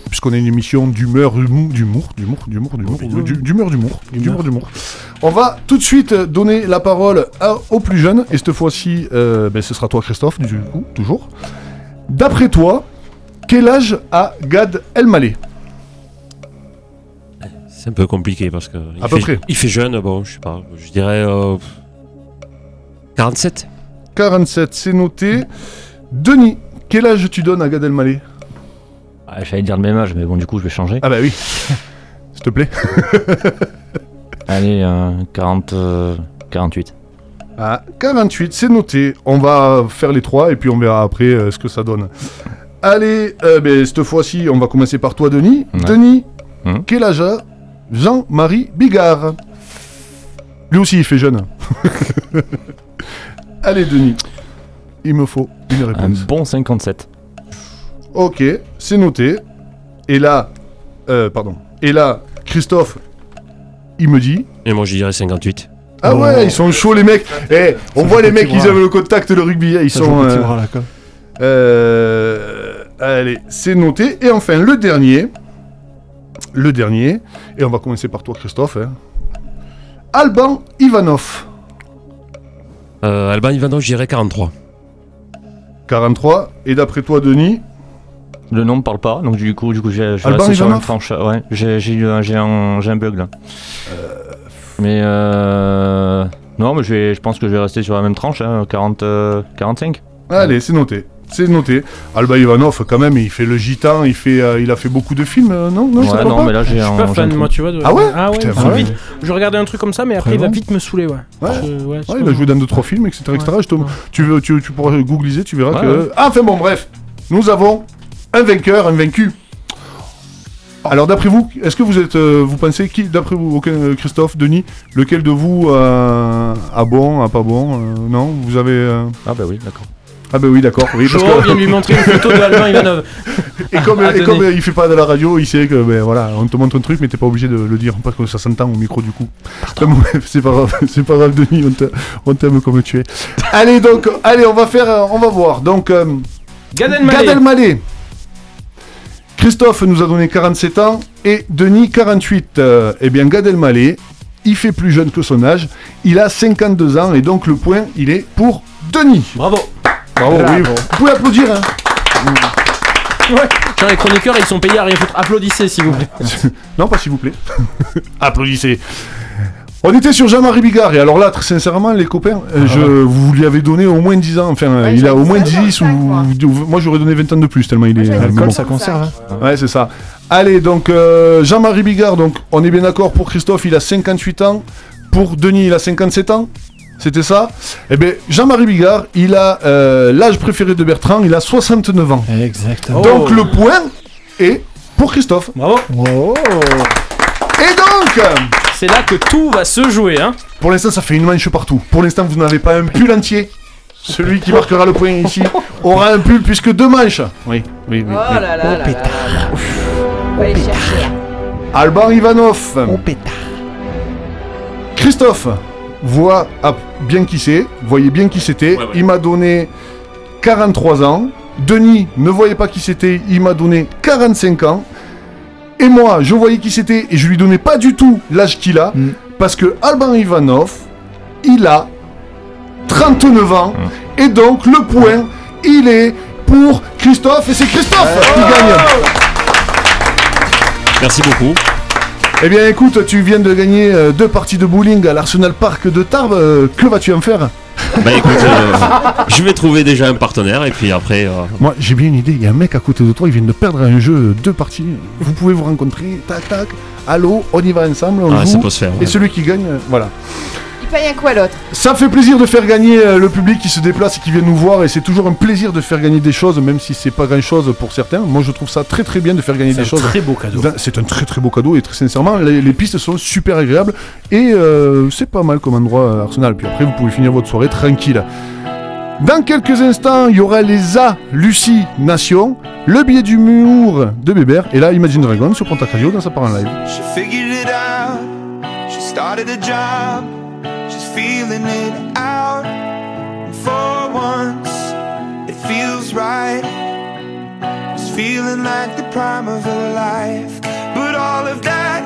Puisqu'on est une émission d'humeur, humour, d'humour, d'humour, d'humour, d'humour, du- d'humeur, d'humour, d'humour, d'humour. On va tout de suite donner la parole à- au plus jeune, et cette fois-ci, euh, ben, ce sera toi, Christophe, du coup, toujours. D'après toi, quel âge a Gad Elmaleh? C'est un peu compliqué parce que. il À peu fait- près. Il fait jeune, bon, je sais pas, je dirais. euh, 47 47, c'est noté. Denis, quel âge tu donnes à Gad Elmaleh? Ah, J'allais dire le même âge, mais bon, du coup, je vais changer. Ah bah oui. S'il te plaît. Allez, euh, 40, euh, 48. Ah, 48, c'est noté. On va faire les trois et puis on verra après euh, ce que ça donne. Allez, euh, ben, cette fois-ci, on va commencer par toi, Denis. Ouais. Denis, Hmm. quel âge a Jean-Marie Bigard Lui aussi, il fait jeune. Allez, Denis, il me faut une Un réponse. bon 57. Ok, c'est noté. Et là, euh, pardon. Et là, Christophe, il me dit. Et moi, je dirais 58. Ah ouais, ils sont chauds les mecs. Eh, on voit les mecs, ils avaient le contact, le rugby. Ils Ça sont. euh, bras, là, quoi. euh, allez, c'est noté. Et enfin, le dernier. Le dernier. Et on va commencer par toi, Christophe. hein. Alban Ivanov. Euh, Alban Ivanov, je dirais 43. 43. Et d'après toi, Denis? Le nom me parle pas, donc du coup, du coup j'ai je vais Alban rester sur une Ivanov? tranche. Ouais, j'ai un, j'ai un, j'ai un bug là. Mais euh... Non, mais je, vais, je pense que je vais rester sur la même tranche, hein, 40, euh, 45. Allez, c'est noté. C'est noté. Alban Ivanov, quand même, il fait le gitan, il, fait, euh, il a fait beaucoup de films, euh, non, non, Ouais, ça non, mais là, j'ai Je suis un- pas j'ai un fan, moi, tu vois. de- Ah ouais Ah ouais, Putain, ouais. vite. Je regardais un truc comme ça, mais après, il va Vraiment vite me saouler, ouais. Ouais. Je- ouais, il a joué dans 2-3 films, etc. etc. Je te- tu, veux, tu, tu pourras googliser, tu verras Ouais, que. ouais. Ah, enfin bon, bref. Nous avons un vainqueur, un vaincu. Alors, d'après vous, est-ce que vous êtes. euh, vous pensez qui, d'après vous, euh, Christophe, Denis, lequel de vous euh, a bon, a pas bon euh, Non Vous avez. euh, Ah bah oui, d'accord. Ah, bah oui, d'accord. Oui, parce que- vient lui montrer une photo de Alban Ivanov. Et comme, Ah, et comme il fait pas de la radio, il sait que ben voilà, on te montre un truc, mais t'es pas obligé de le dire parce que ça s'entend au micro du coup. C'est pas grave, c'est pas grave, Denis, on t'a- on t'aime comme tu es. allez donc, allez, on va faire, on va voir. Donc, euh, Gad Elmaleh. Gad Elmaleh. Christophe nous a donné 47 ans et Denis 48. Euh, eh bien, Gad Elmaleh, il fait plus jeune que son âge. Il a 52 ans et donc le point, il est pour Denis. Bravo. Bravo, oui. Vous pouvez applaudir. Hein. Ouais. Genre, les chroniqueurs, ils sont payés à rien foutre. Applaudissez, s'il vous plaît. Non, pas s'il vous plaît. Applaudissez. On était sur Jean-Marie Bigard, et alors là, très sincèrement, les copains, euh, je, vous lui avez donné au moins 10 ans, enfin, il a au moins 10, ou, ou- moi j'aurais donné 20 ans de plus, tellement il est... mais L'alcool, bon. ça conserve. hein. Ouais, c'est ça. Allez, donc, euh, Jean-Marie Bigard, donc, on est bien d'accord, pour Christophe, il a 58 ans, pour Denis, il a 57 ans c'était ça Eh bien, Jean-Marie Bigard, il a euh, l'âge préféré de Bertrand, il a 69 ans. Exactement. Donc le point est pour Christophe. Bravo. Oh. Et donc C'est là que tout va se jouer, hein. Pour l'instant, ça fait une manche partout. Pour l'instant, vous n'avez pas un pull entier. Celui qui marquera le point ici aura un pull puisque deux manches. Oui, oui, oui. Oh oui. là là là là là. Alban Ivanov. Christophe voit ah, bien qui c'est, voyez bien qui c'était. Il m'a donné 43 ans. Denis ne voyait pas qui c'était, il m'a donné 45 ans. Et moi, je voyais qui c'était et je lui donnais pas du tout l'âge qu'il a. Parce que Alban Ivanov, il a 39 ans. Et donc, le point, il est pour Christophe. Et c'est Christophe qui gagne. Merci beaucoup. Eh bien, écoute, tu viens de gagner euh, deux parties de bowling à l'Arsenal Park de Tarbes. Euh, que vas-tu en faire? Bah écoute, euh, je vais trouver déjà un partenaire et puis après. euh, Moi, j'ai bien une idée. Il y a un mec à côté de toi, il vient de perdre un jeu, deux parties. Vous pouvez vous rencontrer, tac, tac. Allô, on y va ensemble, on Ah, joue. ça peut se faire, Et celui qui gagne, voilà. Il paye un coup à l'autre? Ça fait plaisir de faire gagner euh, le public qui se déplace et qui vient nous voir. Et c'est toujours un plaisir de faire gagner des choses, même si c'est pas grand chose pour certains. Moi, je trouve ça très très bien de faire gagner C'est des un choses. très beau cadeau. Ben, C'est un très très beau cadeau et très sincèrement, les, les pistes sont super agréables et euh, c'est pas mal comme endroit euh, Arsenal. Puis après, vous pouvez finir votre soirée tranquille. Dans quelques instants, il y aura les hallucinations, le billet d'humour de Bébert et là, Imagine Dragon sur Pontac Radio dans sa part en live. She figured it out. She started a job. Feeling it out. And for once, it feels right. It's feeling like the prime of her life. But all of that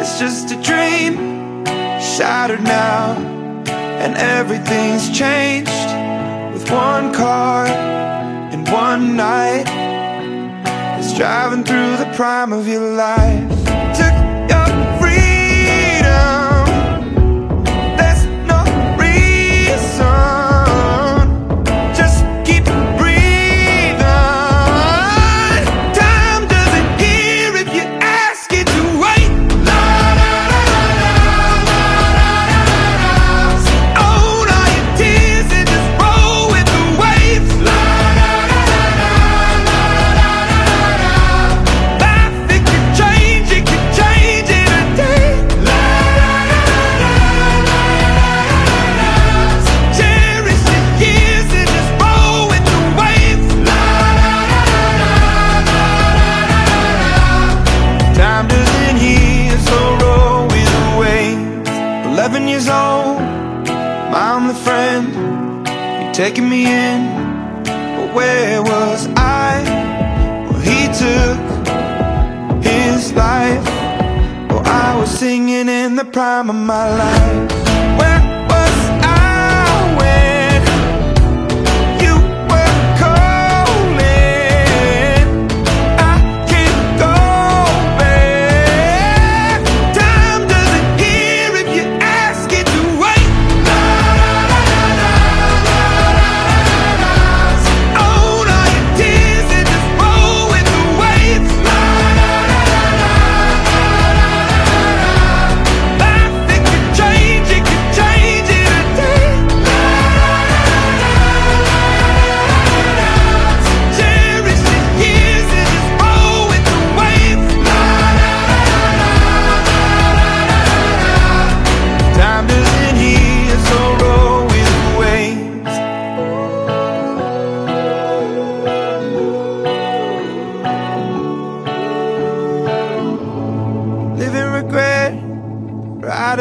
is just a dream. Shattered now. And everything's changed. With one car and one night. It's driving through the prime of your life. Took prime of my life.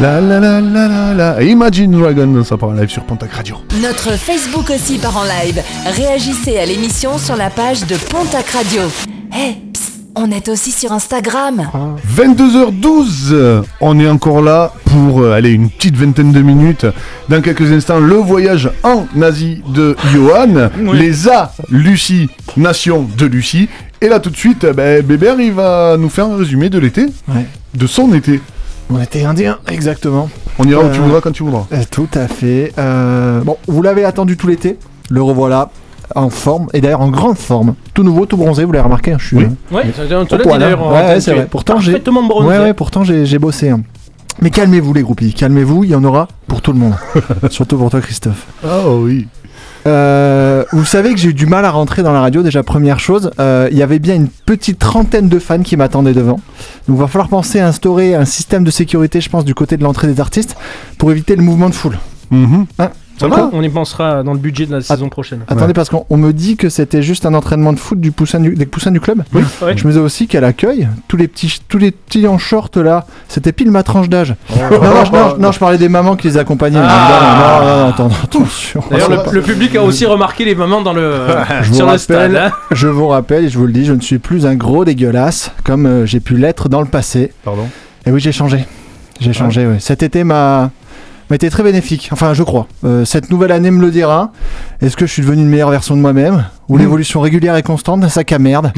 La la la la la la. Imagine Dragon, ça part en live sur Pontac Radio. Notre Facebook aussi part en live. Réagissez à l'émission sur la page de Pontac Radio. Hé, on est aussi sur Instagram. 22h12, on est encore là pour euh, aller une petite vingtaine de minutes. Dans quelques instants, le voyage en Asie de Johan, les hallucinations de Lucie. Et là tout de suite, euh, ben, Bébert il va nous faire un résumé de l'été, de son été. On était indien, exactement. On ira où Euh, tu voudras quand tu voudras. euh, Tout à fait. Euh, bon, vous l'avez attendu tout l'été. Le revoilà en forme et d'ailleurs en grande forme. Tout nouveau, tout bronzé. Vous l'avez remarqué hein, Je suis. Oui. euh, Ouais, on te l'a hein. d'ailleurs Ouais, c'est vrai. Pourtant, j'ai. parfaitement bronzé. Ouais, ouais, pourtant j'ai j'ai bossé. hein. Mais calmez-vous les groupies, calmez-vous, il y en aura pour tout le monde. Surtout pour toi Christophe. Oh oui. Euh, vous savez que j'ai eu du mal à rentrer dans la radio déjà première chose. euh, Il y avait bien une petite trentaine de fans qui m'attendaient devant. Donc va falloir penser à instaurer un système de sécurité, je pense, du côté de l'entrée des artistes pour éviter le mouvement de foule. Hein Ça va On y pensera dans le budget de la saison prochaine. Attendez, parce qu'on on me dit que c'était juste un entraînement de foot du poussin du- des poussins du club. Oui. Ouais. Je me disais aussi qu'à l'accueil, tous les petits, tous les petits en short là, c'était pile ma tranche d'âge. Oh. non, non, je- non, non, je parlais des mamans qui les accompagnaient. Ah. Non, non, non, attends, attention. D'ailleurs, le, public a aussi remarqué les mamans dans le, je sur le stade. hein. je vous rappelle et je vous le dis, je ne suis plus un gros dégueulasse comme euh, j'ai pu l'être dans le passé. Pardon? Et oui, j'ai changé. J'ai changé. oui. Cet été m'a m'a été très bénéfique. Enfin, je crois. Euh, cette nouvelle année me le dira. Est-ce que je suis devenu une meilleure version de moi-même ou l'évolution régulière et constante d'un sac à merde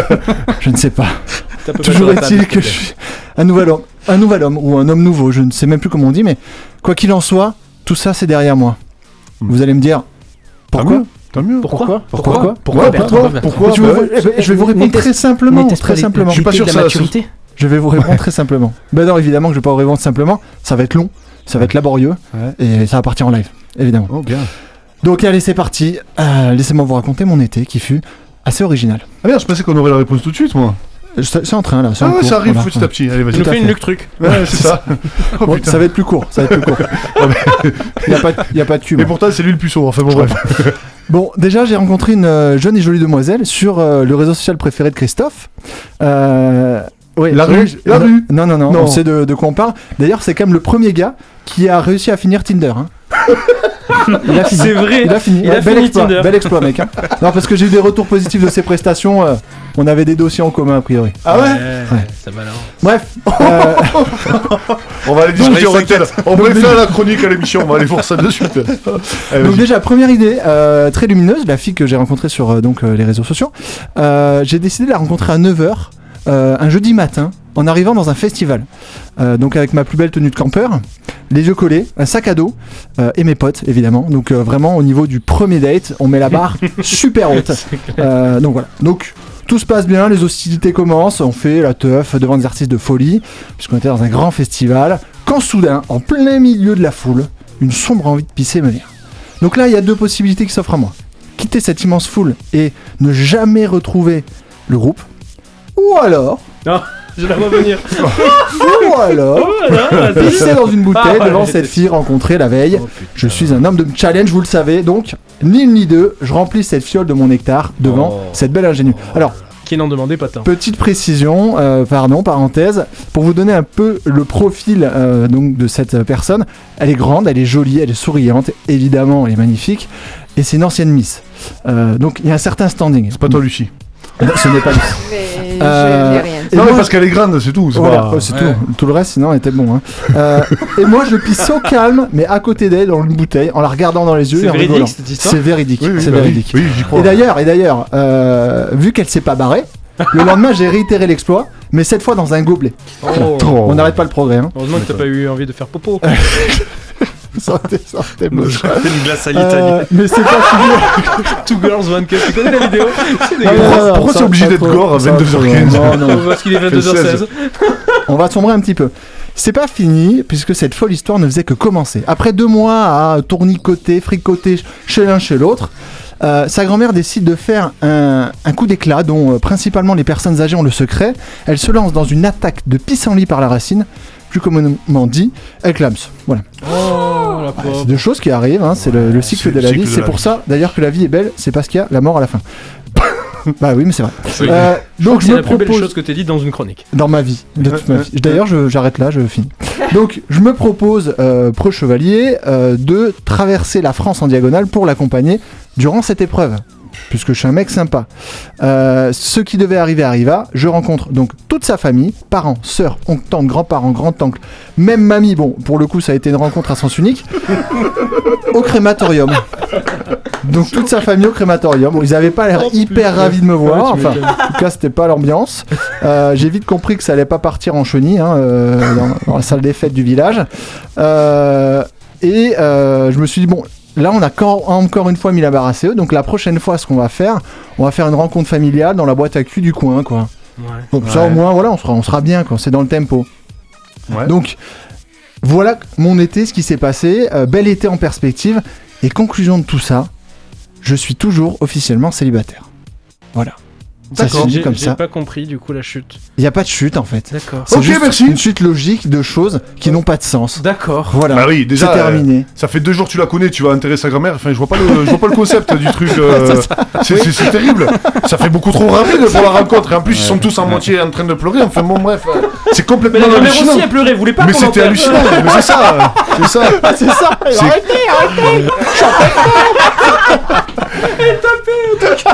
Je ne sais pas. Toujours est-il que je suis un nouvel homme, un nouvel homme ou un homme nouveau. Je ne sais même plus comment on dit, mais quoi qu'il en soit, tout ça c'est derrière moi. Vous allez me dire pourquoi Tant mieux. Pourquoi Pourquoi Pourquoi Pourquoi, Ouais, Bertrand pourquoi Pourquoi Je vais vous- je vais vous répondre très simplement, très simplement. Je suis pas sûr ça. Je vais vous répondre très simplement. Ben non, évidemment que je vais pas vous répondre simplement. Ça va être long, ça va être laborieux, et ça va partir en live, évidemment. Oh bien. Donc allez, c'est parti. Euh, Laissez-moi vous raconter mon été qui fut assez original. Ah merde, je pensais qu'on aurait la réponse tout de suite, moi. C'est en train là. Ah en ouais, cours, ça arrive voilà. petit à petit. Allez, vas-y. Nous à fais une fait. Luc truc. Ouais, c'est ça. Oh, Bon, ça va être plus court. Ça va être plus court. Il n'y a, pas de- y a pas de cube. Et pourtant, c'est lui le plus sourd. Enfin bon, bref. Bon, déjà, j'ai rencontré une euh, jeune et jolie demoiselle sur euh, le réseau social préféré de Christophe. Euh, ouais, La rue, je- la non, rue. Non, non, non, Non. on sait de, de quoi on parle. D'ailleurs, c'est quand même le premier gars qui a réussi à finir Tinder. hein. Il a fini. C'est vrai. Il a fini. Il a bel fini exploit, Tinder. Bel exploit, mec. hein. Non, parce que j'ai eu des retours positifs de ses prestations. euh, on avait des dossiers en commun, a priori. Ah ouais Ouais. Ça va. Bref. euh, On va aller discuter en. On pourrait faire la chronique à l'émission. On va aller voir ça de suite. Allez, Donc déjà première idée euh, très lumineuse, la fille que j'ai rencontrée sur euh, donc euh, les réseaux sociaux. Euh, j'ai décidé de la rencontrer à 9h un jeudi matin en arrivant dans un festival. Euh, donc avec ma plus belle tenue de campeur, les yeux collés, un sac à dos euh, et mes potes évidemment. Donc euh, vraiment au niveau du premier date, on met la barre super haute. Donc voilà. Donc tout se passe bien, les hostilités commencent, on fait la teuf devant des artistes de folie, puisqu'on était dans un grand festival, quand soudain, en plein milieu de la foule, une sombre envie de pisser me vient. Donc là, il y a deux possibilités qui s'offrent à moi. Quitter cette immense foule et ne jamais retrouver le groupe, ou alors... Non, je la vois venir. Ou alors, Oh là là, vas-y. pisser dans une bouteille Ah, devant cette fille rencontrée la veille. je suis un homme de challenge, vous le savez, donc ni une ni deux, je remplis cette fiole de mon nectar devant Oh. cette belle ingénue. Alors, Qui n'en demandait pas tant. Petite précision, euh, pardon, parenthèse, pour vous donner un peu le profil euh, donc de cette personne. Elle est grande, elle est jolie, elle est souriante, évidemment, elle est magnifique, et c'est une ancienne Miss. Euh, donc il y a un certain standing. C'est pas toi, Lucie. Ce n'est pas Lucie. Mais je n'ai rien. et Non, mais moi- parce qu'elle est grande, c'est tout. c'est voilà, c'est Ouais. tout. Tout le reste, sinon, était bon. hein. Euh, et moi, je pisse au calme, mais à côté d'elle, dans une bouteille, en la regardant dans les yeux C'est véridique, rigolant. cette histoire C'est véridique. Oui, oui, c'est bah oui. véridique. Oui, j'y crois. Et d'ailleurs, et d'ailleurs, euh, vu qu'elle s'est pas barrée, le lendemain, j'ai réitéré l'exploit, mais cette fois dans un gobelet. Oh. On n'arrête pas le progrès. Hein. Heureusement que t'as pas eu envie de faire popo. ça aurait été- ça aurait été moche. fait une glace à Euh, l'Italie. mais c'est pas fini. Two girls, one cup. Tu connais la vidéo Pourquoi c'est obligé d'être gore à ça va 22h15? trop. Non, non. Parce qu'il est Fait 22h16. On va sombrer un petit peu. C'est pas fini, puisque cette folle histoire ne faisait que commencer. Après deux mois à tournicoter, fricoter chez l'un chez l'autre, euh, sa grand-mère décide de faire un, un coup d'éclat dont euh, principalement les personnes âgées ont le secret. Elle se lance dans une attaque de pissenlit par la racine, plus communément dit, elle clams. Voilà. Oh, la C'est deux choses qui arrivent, hein, c'est le, le cycle de la cycle vie. C'est pour ça d'ailleurs que la vie est belle, c'est parce qu'il y a la mort à la fin. bah oui, mais c'est vrai. Oui. Euh, donc je c'est me la plus belle propose chose que t'as dit dans une chronique. dans ma vie, de toute ma vie. D'ailleurs, j'arrête là, je finis. Donc, je me propose, euh, Preux Chevalier, euh, de traverser la France en diagonale pour l'accompagner durant cette épreuve. Puisque je suis un mec sympa. Euh, ce qui devait arriver arriva. Je rencontre donc toute sa famille, parents, sœurs, oncles, tantes, grands-parents, grand-oncles, même mamie. Bon, pour le coup, ça a été une rencontre à sens unique. au crématorium. Donc toute sa famille au crématorium. Bon, ils avaient pas l'air hyper ravis de me voir. Enfin, en tout cas, c'était pas l'ambiance. Euh, J'ai vite compris que ça allait pas partir en chenille hein, euh, dans, dans la salle des fêtes du village. Euh, et euh, je me suis dit bon. Là, on a encore, une fois mis la barre assez haut. Donc, la prochaine fois, ce qu'on va faire, on va faire une rencontre familiale dans la boîte à cul du coin, quoi. Donc, ça, au moins, voilà, on sera, on sera bien, quoi. C'est dans le tempo. Ouais. Donc, voilà mon été, ce qui s'est passé. Euh, bel été en perspective. Et conclusion de tout ça, je suis toujours officiellement célibataire. Voilà. Ça se dit J'ai comme j'ai ça. pas compris du coup la chute. Il n'y a pas de chute en fait. D'accord. C'est Ok, juste merci. une suite logique de choses qui n'ont pas de sens. D'accord. Voilà. Bah oui, déjà. C'est terminé. euh, ça fait deux jours que tu la connais, tu vas intéresser sa grand-mère. Enfin, je vois pas le, je vois pas le concept du truc. euh, c'est c'est- c'est terrible. Ça fait beaucoup trop rapide pour la rencontre. Et en plus, ils sont tous en moitié en train de pleurer. Enfin, bon, bref. euh, C'est Mais complètement la grand-mère hallucinant. aussi a pleuré, vous voulez pas Mais c'était hallucinant. Mais c'est ça. C'est ça. Ah, c'est ça C'est- Arrêtez, arrêtez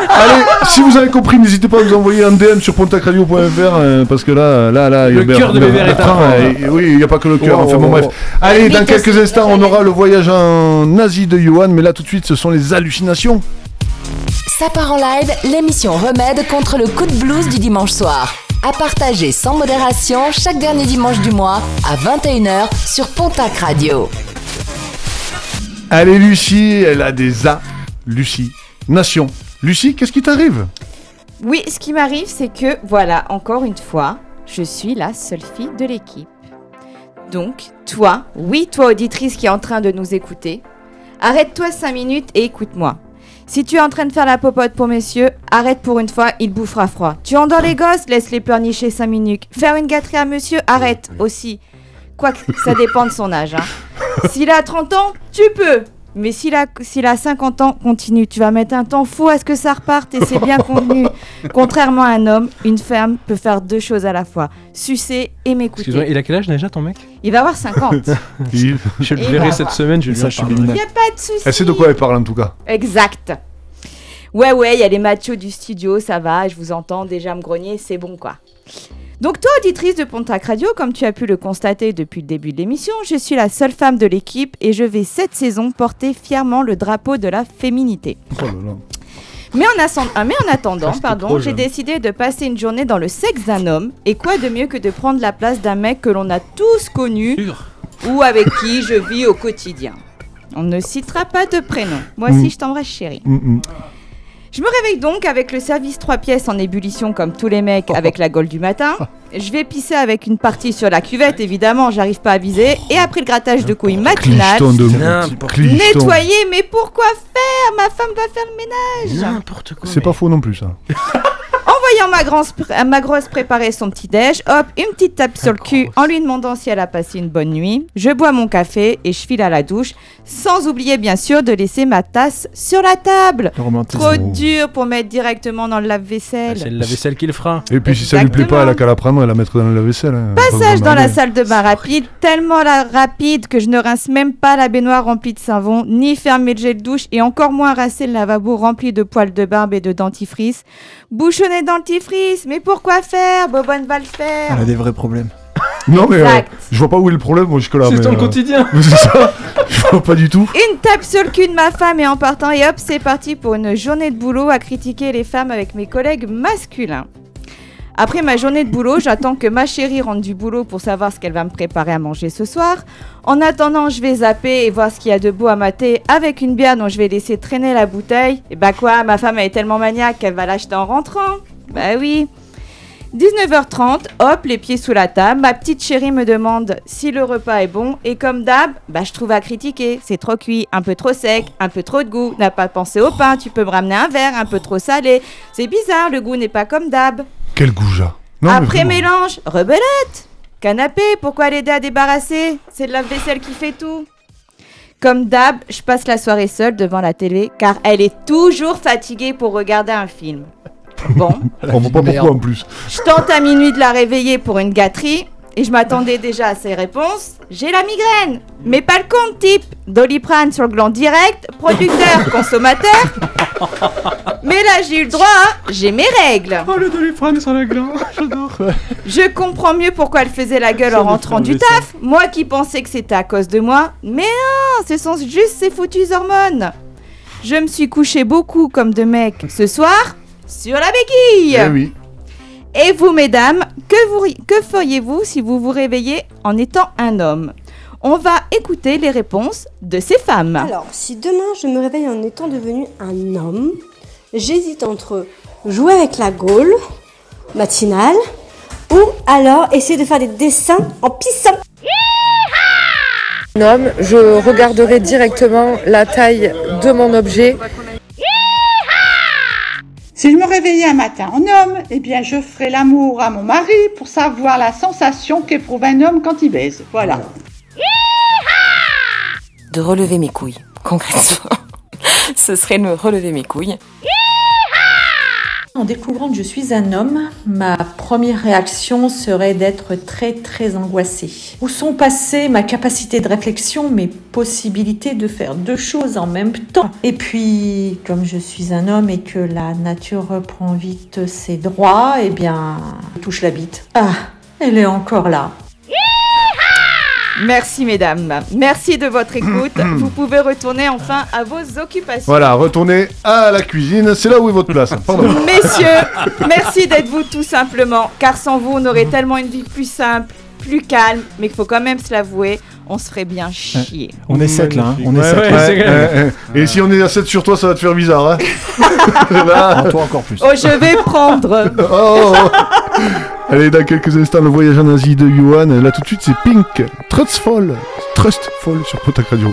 Allez, si vous avez compris, n'hésitez pas à vous envoyer un DM sur pontacradio.fr euh, parce que là, là, là, Le cœur de Bébert est à euh, oui, il n'y a pas que le cœur. Wow, enfin bon, bref. Allez, dans quelques instants, on aura le voyage en Asie de Johan, mais là, tout de suite, ce sont les hallucinations. Ça part en live, l'émission remède contre le coup de blues du dimanche soir. À partager sans modération chaque dernier dimanche du mois à 21h sur Pontac Radio. Allez, Lucie, elle a des A. Lucie. Nation. Lucie, qu'est-ce qui t'arrive? Oui, ce qui m'arrive, c'est que, voilà, encore une fois, je suis la seule fille de l'équipe. Donc, toi, oui, toi, auditrice qui est en train de nous écouter, arrête-toi 5 minutes et écoute-moi. Si tu es en train de faire la popote pour messieurs, arrête pour une fois, il bouffera froid. Tu endors les gosses, laisse-les pleurnicher 5 minutes. Faire une gâterie à monsieur, arrête aussi. Quoique, ça dépend de son âge. hein. S'il a 30 ans, tu peux. Mais s'il a, s'il a 50 ans, continue. Tu vas mettre un temps fou à ce que ça reparte et c'est bien convenu. Contrairement à un homme, une femme peut faire deux choses à la fois sucer et m'écouter. Excuse-moi, il a quel âge déjà ton mec? Il va avoir 50. Il- Je le Et verrai bah, cette semaine, je lui Ça, en je suis parlerai. bien Il n'y a pas de souci. Elle sait de quoi elle parle en tout cas. Exact. Ouais, ouais, il y a les machos du studio, ça va, je vous entends déjà me grogner, c'est bon quoi. Donc toi, auditrice de Pontac Radio, comme tu as pu le constater depuis le début de l'émission, je suis la seule femme de l'équipe et je vais cette saison porter fièrement le drapeau de la féminité. Oh là là. Mais en, ascend- ah, mais en attendant, pardon, j'ai décidé de passer une journée dans le sexe d'un homme. Et quoi de mieux que de prendre la place d'un mec que l'on a tous connu ou avec qui je vis au quotidien? On ne citera pas de prénom. Moi aussi, Mm. je t'embrasse, chérie. Mm, mm. Je me réveille donc avec le service 3 pièces en ébullition comme tous les mecs avec la gaule du matin. Je vais pisser avec une partie sur la cuvette, évidemment, j'arrive pas à viser. Et après le grattage de couilles matinal, nettoyer, mais pourquoi faire? Ma femme va faire le ménage. N'importe quoi. C'est pas faux non plus ça. Voyant ma, grosse pr- ma grosse préparer son petit déj, hop, une petite tape sur le cul en lui demandant si elle a passé une bonne nuit. Je bois mon café et je file à la douche, sans oublier bien sûr de laisser ma tasse sur la table. Le. Trop dur pour mettre directement dans le lave-vaisselle. C'est la vaisselle qui le fera. Et puis si ça lui plaît pas, elle a qu'à la prendre et la mettre dans le lave-vaisselle. hein. Passage Pas dans la salle de bain rapide, tellement la- rapide que je ne rince même pas la baignoire remplie de savon, ni fermer le gel douche et encore moins rincer le lavabo rempli de poils de barbe et de dentifrice. Bouchonner dentifrice, mais pourquoi faire? Bobonne va le faire. Elle a des vrais problèmes. Non mais euh, Exact. je vois pas où est le problème moi jusque là. C'est mais, ton euh, quotidien. c'est ça. Je vois pas du tout. Une tape sur le cul de ma femme et en partant et hop, c'est parti pour une journée de boulot à critiquer les femmes avec mes collègues masculins. Après ma journée de boulot, j'attends que ma chérie rentre du boulot pour savoir ce qu'elle va me préparer à manger ce soir. En attendant, je vais zapper et voir ce qu'il y a de beau à mater avec une bière dont je vais laisser traîner la bouteille. Et bah quoi, ma femme est tellement maniaque qu'elle va l'acheter en rentrant. Bah oui. 19h30, hop, les pieds sous la table. Ma petite chérie me demande si le repas est bon. Et comme d'hab, bah, je trouve à critiquer. C'est trop cuit, un peu trop sec, un peu trop de goût. N'a pas pensé au pain, tu peux me ramener un verre, un peu trop salé. C'est bizarre, le goût n'est pas comme d'hab. Quel goujat. Non, Après mélange, rebelette. Canapé, pourquoi l'aider à débarrasser? C'est de la vaisselle qui fait tout. Comme d'hab, je passe la soirée seule devant la télé car elle est toujours fatiguée pour regarder un film. Bon, On voit pas pourquoi en plus. je tente à minuit de la réveiller pour une gâterie et je m'attendais déjà à ses réponses. J'ai la migraine, mais pas le compte type Doliprane sur le gland direct, producteur, consommateur. Mais là j'ai eu le droit, hein, j'ai mes règles. Oh le doliprane sur la glande, j'adore. Je comprends mieux pourquoi elle faisait la gueule en rentrant du taf. Moi qui pensais que c'était à cause de moi. Mais non, ce sont juste ces foutues hormones. Je me suis couché beaucoup comme de mecs ce soir sur la béquille. Eh oui. Et vous, mesdames, que, vous, que feriez-vous si vous vous réveillez en étant un homme? On va écouter les réponses de ces femmes. Alors, si demain je me réveille en étant devenu un homme, j'hésite entre jouer avec la gaule matinale ou alors essayer de faire des dessins en pissant. Un homme, je regarderai directement la taille de mon objet. Si je me réveillais un matin en homme, eh bien je ferais l'amour à mon mari pour savoir la sensation qu'éprouve un homme quand il baise. Voilà. de relever mes couilles. Concrètement, ce serait de me relever mes couilles. En découvrant que je suis un homme, ma première réaction serait d'être très très angoissée. Où sont passées ma capacité de réflexion, mes possibilités de faire deux choses en même temps? Et puis, comme je suis un homme et que la nature reprend vite ses droits, eh bien, touche la bite. Ah, elle est encore là. Merci, mesdames. Merci de votre écoute. vous pouvez retourner enfin à vos occupations. Voilà, retournez à la cuisine, c'est là où est votre place. Pardon. Messieurs, merci d'être vous tout simplement, car sans vous, on aurait tellement une vie plus simple, plus calme, mais qu'il faut quand même se l'avouer, on se ferait bien chier. On est 7 là, hein. on est Ouais, 7. ouais, ouais, ouais. Et si on est à 7 sur toi, ça va te faire bizarre. Hein Là. En toi encore plus. Oh, je vais prendre. Oh. Allez, dans quelques instants, le voyage en Asie de Yuan. Là, tout de suite, c'est Pink. Trustful. Trustful sur Potac Radio.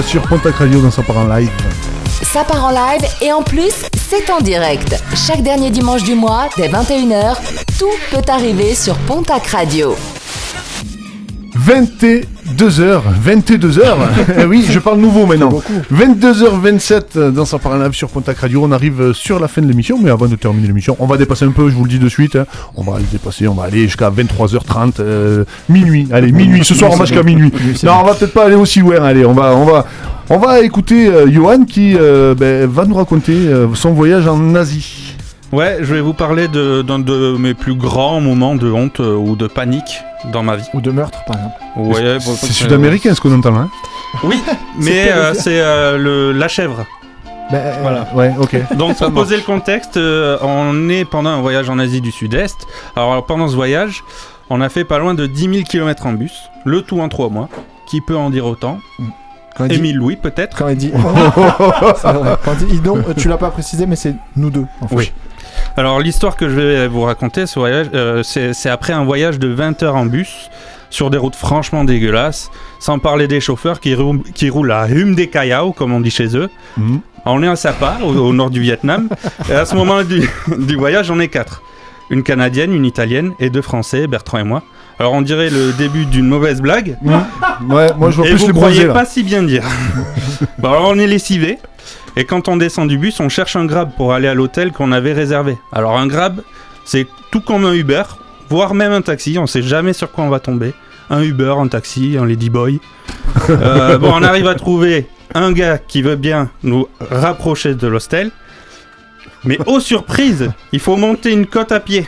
Sur Pontac Radio dans sa part en live. Ça part en live et en plus, c'est en direct. Chaque dernier dimanche du mois, dès 21h, tout peut arriver sur Pontac Radio. 22h, 22h. Eh oui, je parle nouveau maintenant. 22h27 dans sa live sur Pontac Radio. On arrive sur la fin de l'émission, mais avant de terminer l'émission, on va dépasser un peu, je vous le dis de suite. hein. On va le dépasser, on va aller jusqu'à 23h30, euh, minuit. Allez, minuit. Ce soir, on va jusqu'à minuit. Non, on va peut-être pas aller aussi loin. Allez, on va, on va, on va écouter euh, Johan qui euh, ben, va nous raconter euh, son voyage en Asie. Ouais, je vais vous parler de- d'un de, mes plus grands moments de honte euh, ou de panique dans ma vie. Ou de meurtre, par exemple. Ouais, bon, C'est sud-américain ce qu'on entend hein Oui, mais euh, c'est euh, le- la chèvre. voilà. Ouais, ok. Donc pour poser le contexte, euh, on est pendant un voyage en Asie du Sud-Est. Alors, alors, pendant ce voyage, on a fait pas loin de 10 000 km en bus, le tout en 3 mois. Qui peut en dire autant Quand il dit- Émile Louis peut-être Quand il dit. C'est vrai. Quand il dit Idon, euh, tu l'as pas précisé, mais c'est nous deux. En fait. Oui. Alors l'histoire que je vais vous raconter, euh, c'est après un voyage de 20 heures en bus sur des routes franchement dégueulasses, sans parler des chauffeurs qui, roulent- qui roulent à Hume des Callao, comme on dit chez eux. Mhm. On est à Sapa, au, au nord du Vietnam. Et à ce moment du, du voyage, on est quatre. Une Canadienne, une Italienne et deux Français, Bertrand et moi. Alors on dirait le début d'une mauvaise blague. Ouais, moi je vois Et plus vous les croyez pas si bien dire. Bon, alors on est lessivé. Et quand on descend du bus, on cherche un grab pour aller à l'hôtel qu'on avait réservé. Alors un grab, c'est tout comme un Uber, voire même un taxi. On sait jamais sur quoi on va tomber. Un Uber, un taxi, un Ladyboy. Euh, bon, on arrive à trouver un gars qui veut bien nous rapprocher de l'hostel. Mais aux surprises, il faut monter une côte à pied.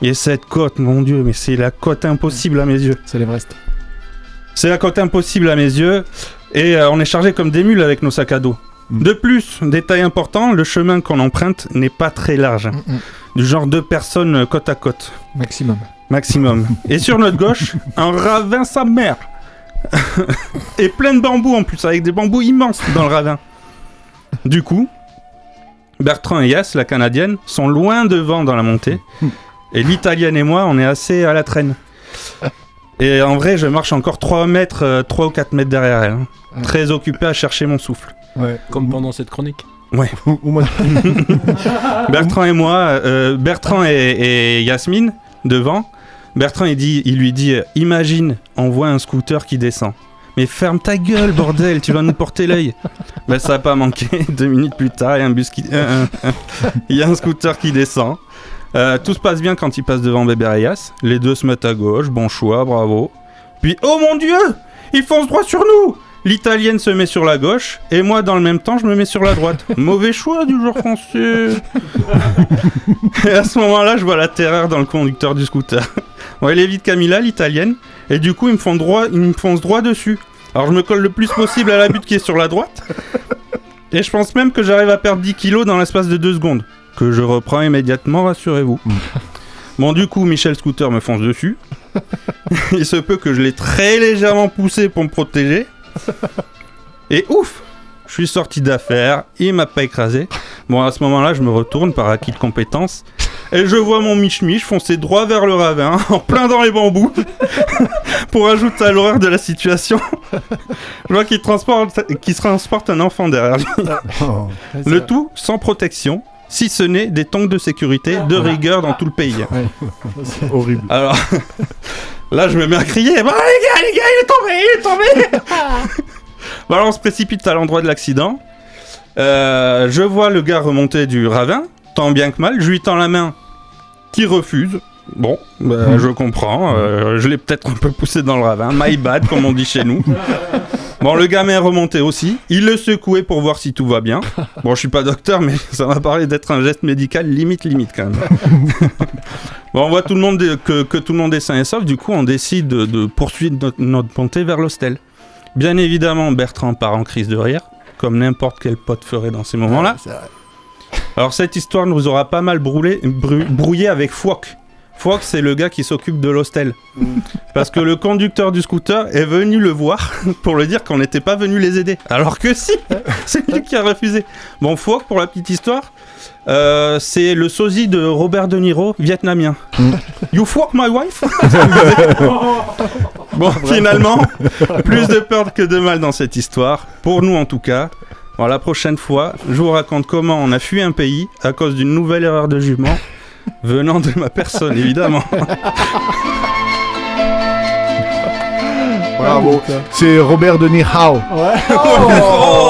Et cette côte, mon dieu, mais c'est la côte impossible à mes yeux. C'est l'Everest. C'est la côte impossible à mes yeux. Et euh, on est chargé comme des mules avec nos sacs à dos. De plus, détail important, le chemin qu'on emprunte n'est pas très large. Du genre deux personnes euh, côte à côte. Maximum. Maximum. Et sur notre gauche, un ravin sa mère. Et plein de bambous en plus, avec des bambous immenses dans le ravin. Du coup, Bertrand et Yass, la canadienne, sont loin devant dans la montée. Et l'italienne et moi, on est assez à la traîne. Et en vrai, je marche encore 3 mètres, euh, 3 ou 4 mètres derrière elle. hein. Très occupé à chercher mon souffle. Comme pendant cette chronique. Ouais. Bertrand et moi, euh, Bertrand et, et Yasmine devant. Bertrand il dit, il lui dit, euh, imagine, on voit un scooter qui descend. Mais ferme ta gueule, bordel, tu vas nous porter l'œil. Ben ça a pas manqué. Deux minutes plus tard, il y a un bus qui, euh, il y a un scooter qui descend. Euh, tout se passe bien quand il passe devant Bébé Reyes. Les deux se mettent à gauche, bon choix, bravo. Puis, oh mon dieu, il fonce droit sur nous. L'italienne se met sur la gauche et moi, dans le même temps, je me mets sur la droite. Mauvais choix du jour français. et à ce moment-là, je vois la terreur dans le conducteur du scooter. Bon, elle évite Camilla, l'italienne, et du coup, ils me font droit, ils me foncent droit dessus. Alors, je me colle le plus possible à la butte qui est sur la droite. Et je pense même que j'arrive à perdre 10 kilos dans l'espace de 2 secondes. Que je reprends immédiatement, rassurez-vous. Bon, du coup, Michel Scooter me fonce dessus. Il se peut que je l'ai très légèrement poussé pour me protéger. Et ouf Je suis sorti d'affaire, il m'a pas écrasé. Bon, à ce moment-là, je me retourne par acquis de compétences. Et je vois mon Mich-Mich foncer droit vers le ravin, en plein dans les bambous. pour ajouter à l'horreur de la situation, je vois qu'il transporte, transporte un enfant derrière lui. Le tout sans protection, si ce n'est des tongs de sécurité de rigueur dans tout le pays. Horrible. Alors, là, je me mets à crier. Bon, les gars, les gars, il est tombé, il est tombé Bon, alors, on se précipite à l'endroit de l'accident. Euh, je vois le gars remonter du ravin, tant bien que mal. Je lui tends la main, qui refuse. Bon, bah, je comprends. euh, je l'ai peut-être un peu poussé dans le ravin. My bad, comme on dit chez nous. Bon, le gamin est remonté aussi. Il le secouait pour voir si tout va bien. Bon, je suis pas docteur, mais ça m'a parlé d'être un geste médical limite, limite quand même. Bon, on voit tout le monde que, que tout le monde est sain et sauf. Du coup, on décide de, de poursuivre notre, notre montée vers l'hostel. Bien évidemment, Bertrand part en crise de rire, comme n'importe quel pote ferait dans ces moments-là. Alors, cette histoire nous aura pas mal brûlé, brouillé avec Fouac. Fouac, c'est le gars qui s'occupe de l'hostel. Parce que le conducteur du scooter est venu le voir pour le dire qu'on n'était pas venu les aider. Alors que si, c'est lui qui a refusé. Bon, Fouac, pour la petite histoire, Euh, c'est le sosie de Robert De Niro, vietnamien. You fuck my wife? Bon, finalement, plus de peur que de mal dans cette histoire, pour nous en tout cas. Bon, la prochaine fois, je vous raconte comment on a fui un pays à cause d'une nouvelle erreur de jugement venant de ma personne, évidemment. Bravo. C'est Robert De Niro. Oh,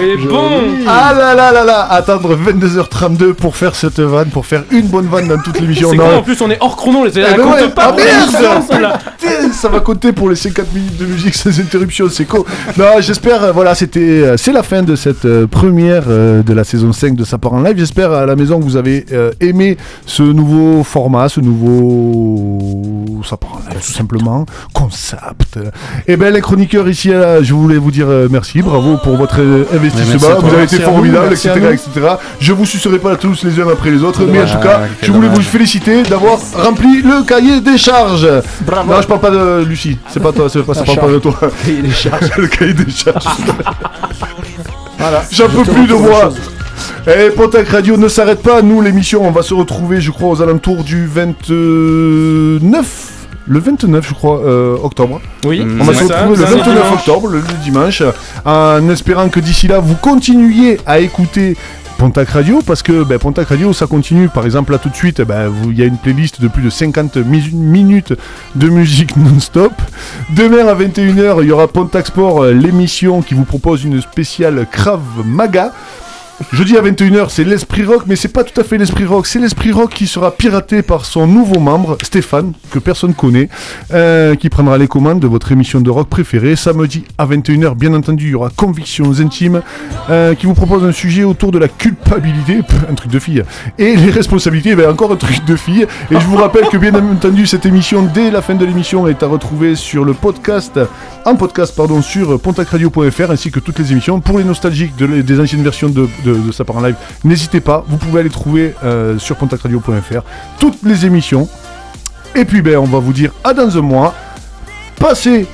il est bon Ah là là là là Attendre 22h32 pour faire cette vanne, pour faire une bonne vanne dans toute l'émission. C'est con, en plus on est hors chrono, les Eh elle ben compte pas. Ah Ça va compter pour les 50 minutes de musique sans interruption, c'est con. Non, j'espère, euh, voilà, c'était, euh, c'est la fin de cette euh, première de la saison 5 de Ça part en live. J'espère à la maison que vous avez aimé ce nouveau format, ce nouveau Ça part en live, tout simplement. Concept. Et ben les chroniqueurs ici, je voulais vous dire merci, bravo pour votre euh, investissement. vous avez été merci etc., etc. Je vous sucerai pas tous les uns après les autres, mais en tout cas, je voulais vous féliciter d'avoir rempli le cahier des charges. Non, je parle pas de Lucie. C'est pas toi, c'est pas, ça parle pas de toi. Cahier des charges. le cahier des charges. Voilà. J'en peux plus de moi. Et Pontac Radio ne s'arrête pas. Nous, l'émission, on va se retrouver, je crois, aux alentours du 29. Le 29, je crois, euh, octobre. Oui, On va se retrouver le c'est un 29 dimanche. octobre, le, le dimanche, en espérant que d'ici là, vous continuiez à écouter Pontac Radio, parce que ben, Pontac Radio, ça continue. Par exemple, là tout de suite, ben, il y a une playlist de plus de 50 mi- minutes de musique non-stop. Demain à 21h, il y aura Pontac Sport, euh, l'émission qui vous propose une spéciale Krav Maga. Jeudi à 21h, c'est l'esprit rock, mais c'est pas tout à fait l'esprit rock, c'est l'esprit rock qui sera piraté par son nouveau membre, Stéphane, que personne connaît, euh, qui prendra les commandes de votre émission de rock préférée. Samedi à 21h, bien entendu, il y aura Convictions Intimes, euh, qui vous propose un sujet autour de la culpabilité, un truc de fille, et les responsabilités, ben encore un truc de fille. Et je vous rappelle que bien entendu, cette émission, dès la fin de l'émission, est à retrouver sur le podcast, en podcast, pardon, sur pontacradio.fr, ainsi que toutes les émissions. Pour les nostalgiques de- des anciennes versions de, de, de Ça part en live, n'hésitez pas, vous pouvez aller trouver euh, sur pontacradio.fr toutes les émissions. Et puis, ben, on va vous dire à dans un mois. Passez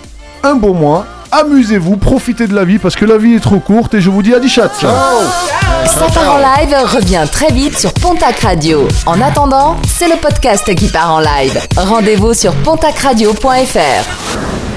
un bon mois. Amusez-vous, profitez de la vie parce que la vie est trop courte et je vous dis à 10 chats. Ça part en live revient très vite sur Pontac Radio. En attendant, c'est le podcast qui part en live. Rendez-vous sur pontacradio.fr.